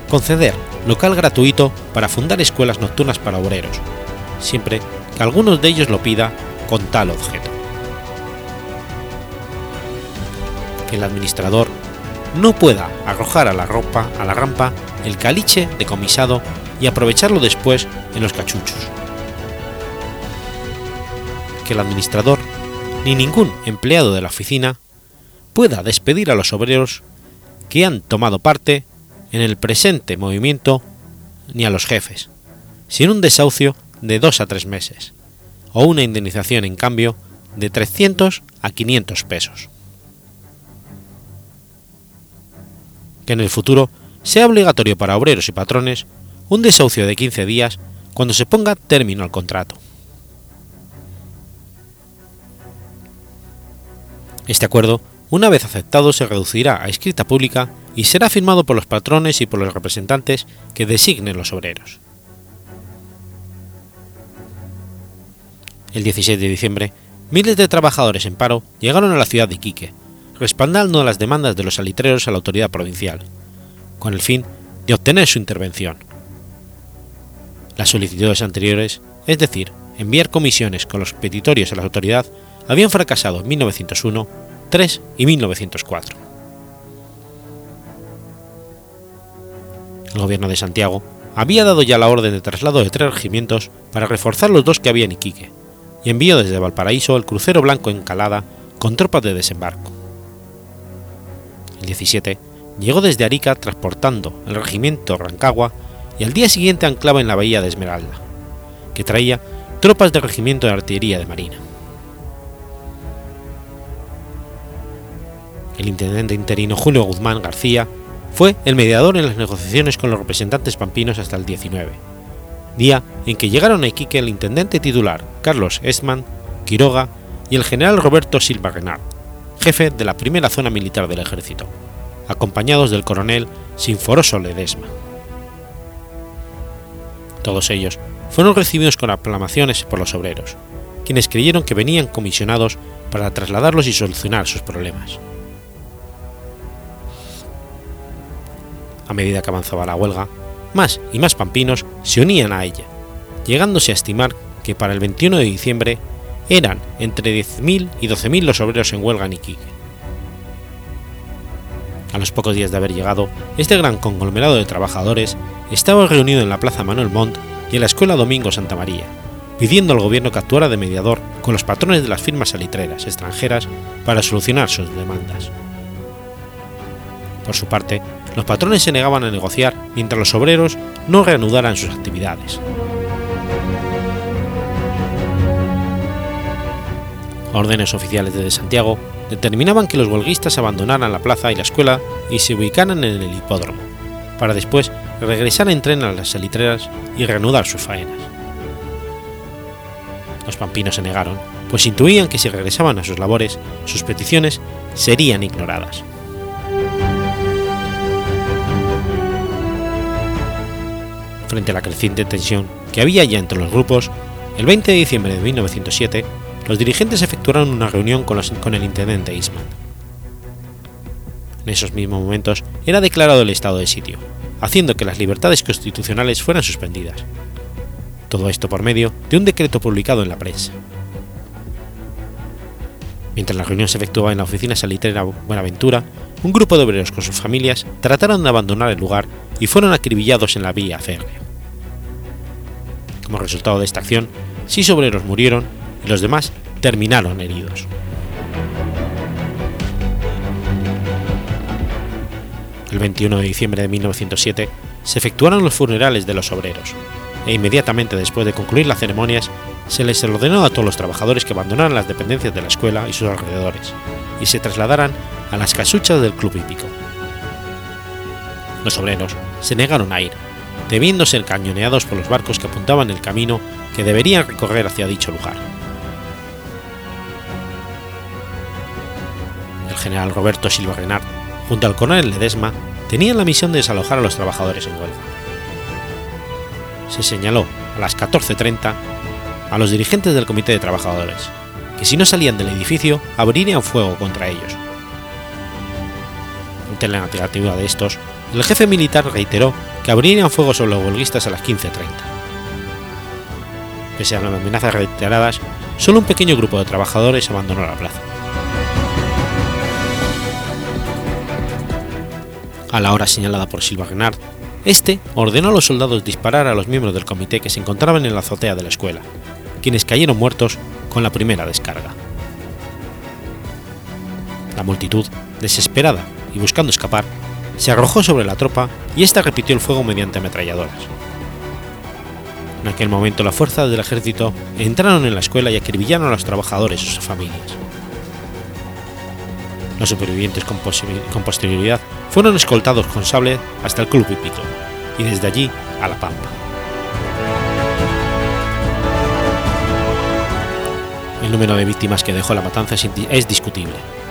Conceder local gratuito para fundar escuelas nocturnas para obreros, siempre que algunos de ellos lo pida con tal objeto. Que el administrador no pueda arrojar a la ropa a la rampa el caliche decomisado y aprovecharlo después en los cachuchos. Que el administrador ni ningún empleado de la oficina pueda despedir a los obreros que han tomado parte en el presente movimiento ni a los jefes, sin un desahucio de dos a tres meses, o una indemnización en cambio de 300 a 500 pesos. Que en el futuro sea obligatorio para obreros y patrones un desahucio de 15 días cuando se ponga término al contrato. Este acuerdo, una vez aceptado, se reducirá a escrita pública y será firmado por los patrones y por los representantes que designen los obreros. El 16 de diciembre, miles de trabajadores en paro llegaron a la ciudad de Iquique, respaldando las demandas de los salitreros a la autoridad provincial, con el fin de obtener su intervención. Las solicitudes anteriores, es decir, enviar comisiones con los petitorios a la autoridad, habían fracasado en 1901, 3 y 1904. El gobierno de Santiago había dado ya la orden de traslado de tres regimientos para reforzar los dos que había en Iquique, y envió desde Valparaíso el crucero blanco Encalada con tropas de desembarco. El 17 llegó desde Arica transportando el regimiento Rancagua y al día siguiente anclaba en la bahía de Esmeralda, que traía tropas del regimiento de artillería de Marina. El intendente interino Julio Guzmán García fue el mediador en las negociaciones con los representantes pampinos hasta el 19, día en que llegaron a Iquique el intendente titular Carlos Esman, Quiroga y el general Roberto Silva Renard, jefe de la primera zona militar del ejército, acompañados del coronel Sinforoso Ledesma. Todos ellos fueron recibidos con aclamaciones por los obreros, quienes creyeron que venían comisionados para trasladarlos y solucionar sus problemas. A medida que avanzaba la huelga, más y más pampinos se unían a ella, llegándose a estimar que para el 21 de diciembre eran entre 10.000 y 12.000 los obreros en huelga en Iquique. A los pocos días de haber llegado, este gran conglomerado de trabajadores estaba reunido en la Plaza Manuel Montt y en la Escuela Domingo Santa María, pidiendo al gobierno que actuara de mediador con los patrones de las firmas salitreras extranjeras para solucionar sus demandas. Por su parte, los patrones se negaban a negociar mientras los obreros no reanudaran sus actividades. Órdenes oficiales desde Santiago determinaban que los huelguistas abandonaran la plaza y la escuela y se ubicaran en el hipódromo, para después regresar en tren a las salitreras y reanudar sus faenas. Los pampinos se negaron, pues intuían que si regresaban a sus labores, sus peticiones serían ignoradas. Frente a la creciente tensión que había ya entre los grupos, el 20 de diciembre de 1907, los dirigentes efectuaron una reunión con, el intendente Eastman. En esos mismos momentos era declarado el estado de sitio, haciendo que las libertades constitucionales fueran suspendidas. Todo esto por medio de un decreto publicado en la prensa. Mientras la reunión se efectuaba en la oficina salitrera Buenaventura, un grupo de obreros con sus familias trataron de abandonar el lugar y fueron acribillados en la vía férrea. Como resultado de esta acción, seis obreros murieron y los demás terminaron heridos. El 21 de diciembre de 1907 se efectuaron los funerales de los obreros, e inmediatamente después de concluir las ceremonias se les ordenó a todos los trabajadores que abandonaran las dependencias de la escuela y sus alrededores y se trasladaran a las casuchas del club hípico. Los obreros se negaron a ir, debiendo ser cañoneados por los barcos que apuntaban el camino que deberían recorrer hacia dicho lugar. El general Roberto Silva Renard, junto al coronel Ledesma, tenían la misión de desalojar a los trabajadores en huelga. Se señaló a las 14.30 a los dirigentes del Comité de Trabajadores, que si no salían del edificio abrirían fuego contra ellos. Ante la negativa de estos, el jefe militar reiteró que abrirían fuego sobre los huelguistas a las 15.30. Pese a las amenazas reiteradas, solo un pequeño grupo de trabajadores abandonó la plaza. A la hora señalada por Silva Renard, este ordenó a los soldados disparar a los miembros del comité que se encontraban en la azotea de la escuela, quienes cayeron muertos con la primera descarga. La multitud, desesperada y buscando escapar, se arrojó sobre la tropa y ésta repitió el fuego mediante ametralladoras. En aquel momento las fuerzas del ejército entraron en la escuela y acribillaron a los trabajadores y sus familias. Los supervivientes con, posterioridad fueron escoltados con sable hasta el club hípico y desde allí a La Pampa. El número de víctimas que dejó la matanza es discutible.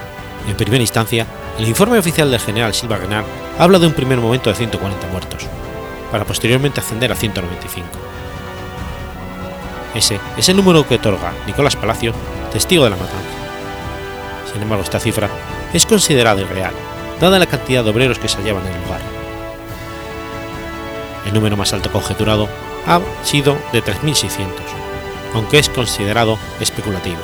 En primera instancia, el informe oficial del general Silva Renard habla de un primer momento de 140 muertos, para posteriormente ascender a 195. Ese es el número que otorga Nicolás Palacio, testigo de la matanza. Sin embargo, esta cifra es considerada irreal, dada la cantidad de obreros que se hallaban en el lugar. El número más alto conjeturado ha sido de 3.600, aunque es considerado especulativo.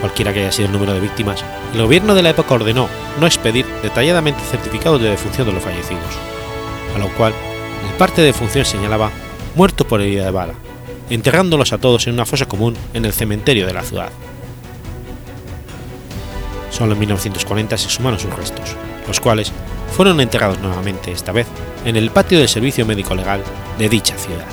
Cualquiera que haya sido el número de víctimas, el gobierno de la época ordenó no expedir detalladamente certificados de defunción de los fallecidos, a lo cual el parte de defunción señalaba muerto por herida de bala, enterrándolos a todos en una fosa común en el cementerio de la ciudad. Solo en 1940 se sumaron sus restos, los cuales fueron enterrados nuevamente, esta vez en el patio del Servicio Médico Legal de dicha ciudad.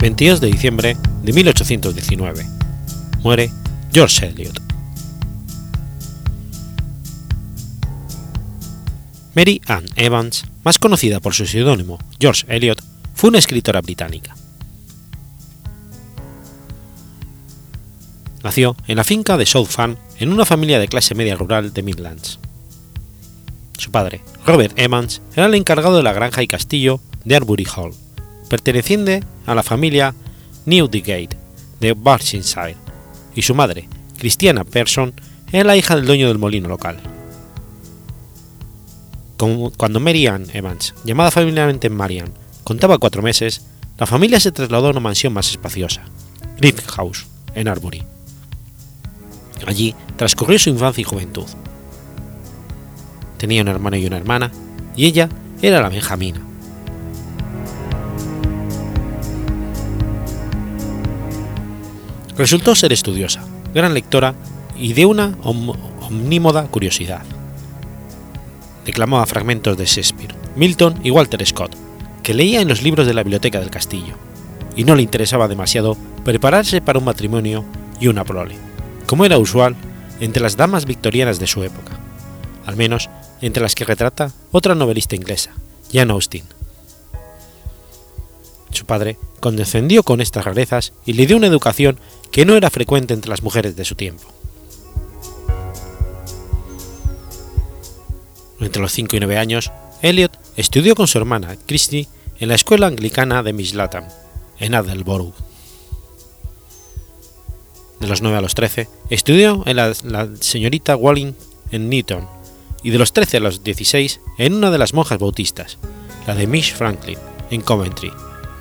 22 de diciembre de 1819. Muere George Eliot. Mary Ann Evans, más conocida por su seudónimo George Eliot, fue una escritora británica. Nació en la finca de South Farm en una familia de clase media rural de Midlands. Su padre, Robert Evans, era el encargado de la granja y castillo de Arbury Hall, perteneciente a la familia Newdigate de Berkshire, y su madre, Christiana Persson, era la hija del dueño del molino local. Cuando Mary Ann Evans, llamada familiarmente Marian, contaba cuatro meses, la familia se trasladó a una mansión más espaciosa, Griffith House, en Arbury. Allí transcurrió su infancia y juventud. Tenía un hermano y una hermana, y ella era la Benjamina. Resultó ser estudiosa, gran lectora y de una omnímoda curiosidad. Declamaba fragmentos de Shakespeare, Milton y Walter Scott, que leía en los libros de la biblioteca del castillo, y no le interesaba demasiado prepararse para un matrimonio y una prole, como era usual entre las damas victorianas de su época, al menos entre las que retrata otra novelista inglesa, Jane Austen. Su padre condescendió con estas rarezas y le dio una educación que no era frecuente entre las mujeres de su tiempo. Entre los 5 y 9 años, Elliot estudió con su hermana Christie en la escuela anglicana de Miss Latham, en Adelborough. De los 9 a los 13, estudió en la, la señorita Walling en Newton, y de los 13 a los 16 en una de las monjas bautistas, la de Miss Franklin, en Coventry,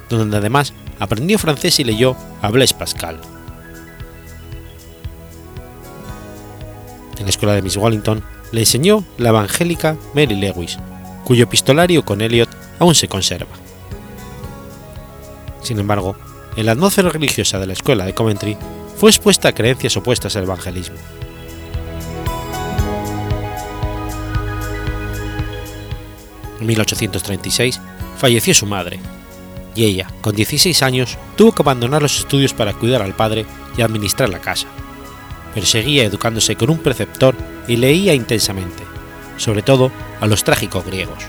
donde además aprendió francés y leyó a Blaise Pascal. En la escuela de Miss Wallington le enseñó la evangélica Mary Lewis, cuyo epistolario con Eliot aún se conserva. Sin embargo, en la atmósfera religiosa de la escuela de Coventry fue expuesta a creencias opuestas al evangelismo. En 1836 falleció su madre, y ella, con 16 años, tuvo que abandonar los estudios para cuidar al padre y administrar la casa. Pero seguía educándose con un preceptor y leía intensamente, sobre todo a los trágicos griegos.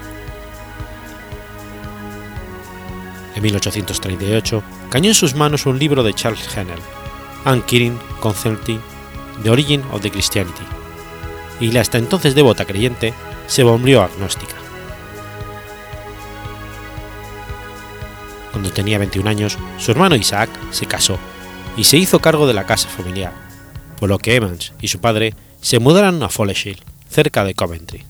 En 1838 cayó en sus manos un libro de Charles Hennel, Anne Kirin The Origin of the Christianity, y la hasta entonces devota creyente se volvió agnóstica. Cuando tenía 21 años, su hermano Isaac se casó y se hizo cargo de la casa familiar, por lo que Evans y su padre se mudaron a Foleshill, cerca de Coventry.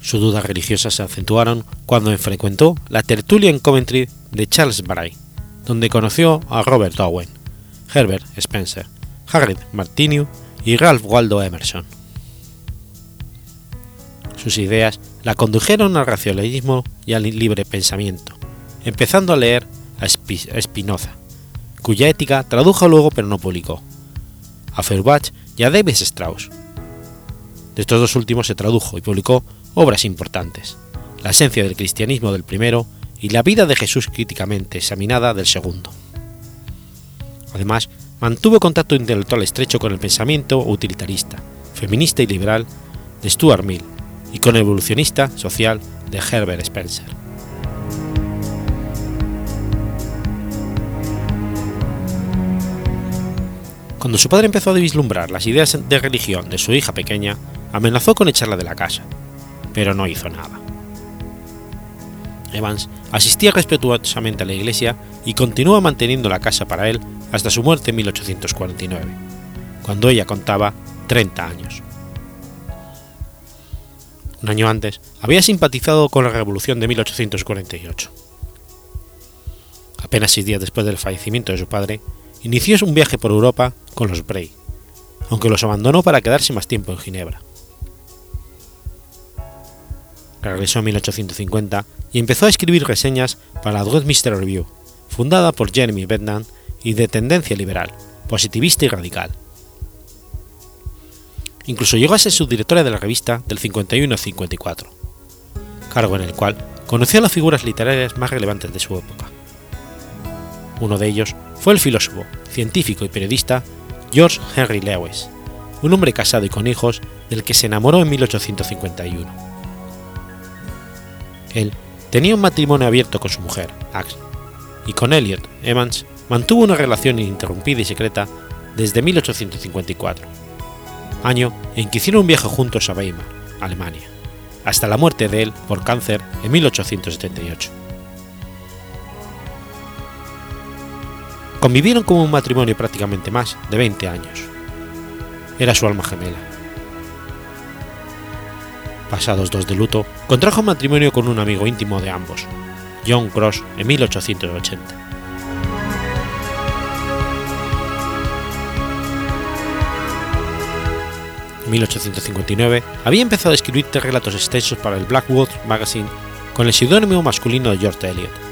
Sus dudas religiosas se acentuaron cuando frecuentó la tertulia en Coventry de Charles Bray, donde conoció a Robert Owen, Herbert Spencer, Harriet Martineau y Ralph Waldo Emerson. Sus ideas la condujeron al racionalismo y al libre pensamiento, empezando a leer a Spinoza, cuya ética tradujo luego pero no publicó, a Feuerbach y a David Strauss. De estos dos últimos se tradujo y publicó obras importantes, La esencia del cristianismo del primero y La vida de Jesús críticamente examinada del segundo. Además, mantuvo contacto intelectual estrecho con el pensamiento utilitarista, feminista y liberal de Stuart Mill y con el evolucionista social de Herbert Spencer. Cuando su padre empezó a vislumbrar las ideas de religión de su hija pequeña, amenazó con echarla de la casa, pero no hizo nada. Evans asistía respetuosamente a la iglesia y continúa manteniendo la casa para él hasta su muerte en 1849, cuando ella contaba 30 años. Un año antes había simpatizado con la revolución de 1848. Apenas seis días después del fallecimiento de su padre, inició un viaje por Europa con los Bray, aunque los abandonó para quedarse más tiempo en Ginebra. Regresó en 1850 y empezó a escribir reseñas para la Westminster Review, fundada por Jeremy Bentham y de tendencia liberal, positivista y radical. Incluso llegó a ser subdirectora de la revista del 51 al 54, cargo en el cual conoció a las figuras literarias más relevantes de su época. Uno de ellos fue el filósofo, científico y periodista George Henry Lewis, un hombre casado y con hijos del que se enamoró en 1851. Él tenía un matrimonio abierto con su mujer, Axe, y con Elliot Evans mantuvo una relación ininterrumpida y secreta desde 1854, año en que hicieron un viaje juntos a Weimar, Alemania, hasta la muerte de él por cáncer en 1878. Convivieron como un matrimonio prácticamente más de 20 años. Era su alma gemela. Pasados dos de luto, contrajo matrimonio con un amigo íntimo de ambos, John Cross, en 1880. En 1859 había empezado a escribir relatos extensos para el Blackwood Magazine con el seudónimo masculino de George Eliot,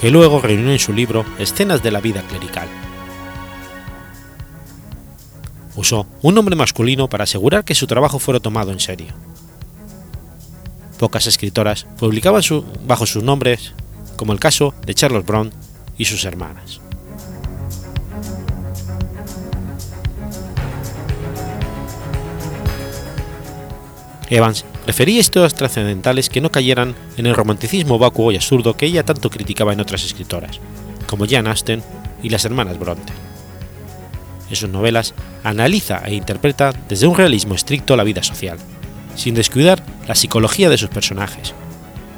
que luego reunió en su libro Escenas de la vida clerical. Usó un nombre masculino para asegurar que su trabajo fuera tomado en serio. Pocas escritoras publicaban bajo sus nombres, como el caso de Charlotte Brown y sus hermanas. Evans prefería historias trascendentales que no cayeran en el romanticismo vacuo y absurdo que ella tanto criticaba en otras escritoras, como Jane Austen y las hermanas Bronte. En sus novelas analiza e interpreta desde un realismo estricto la vida social, sin descuidar la psicología de sus personajes,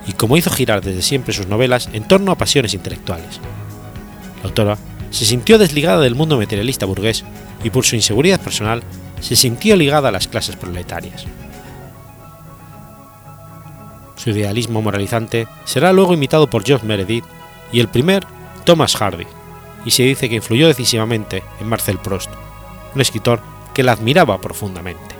y como hizo girar desde siempre sus novelas en torno a pasiones intelectuales. La autora se sintió desligada del mundo materialista burgués y por su inseguridad personal se sintió ligada a las clases proletarias. Su idealismo moralizante será luego imitado por George Meredith y el primer Thomas Hardy, y se dice que influyó decisivamente en Marcel Proust, un escritor que la admiraba profundamente.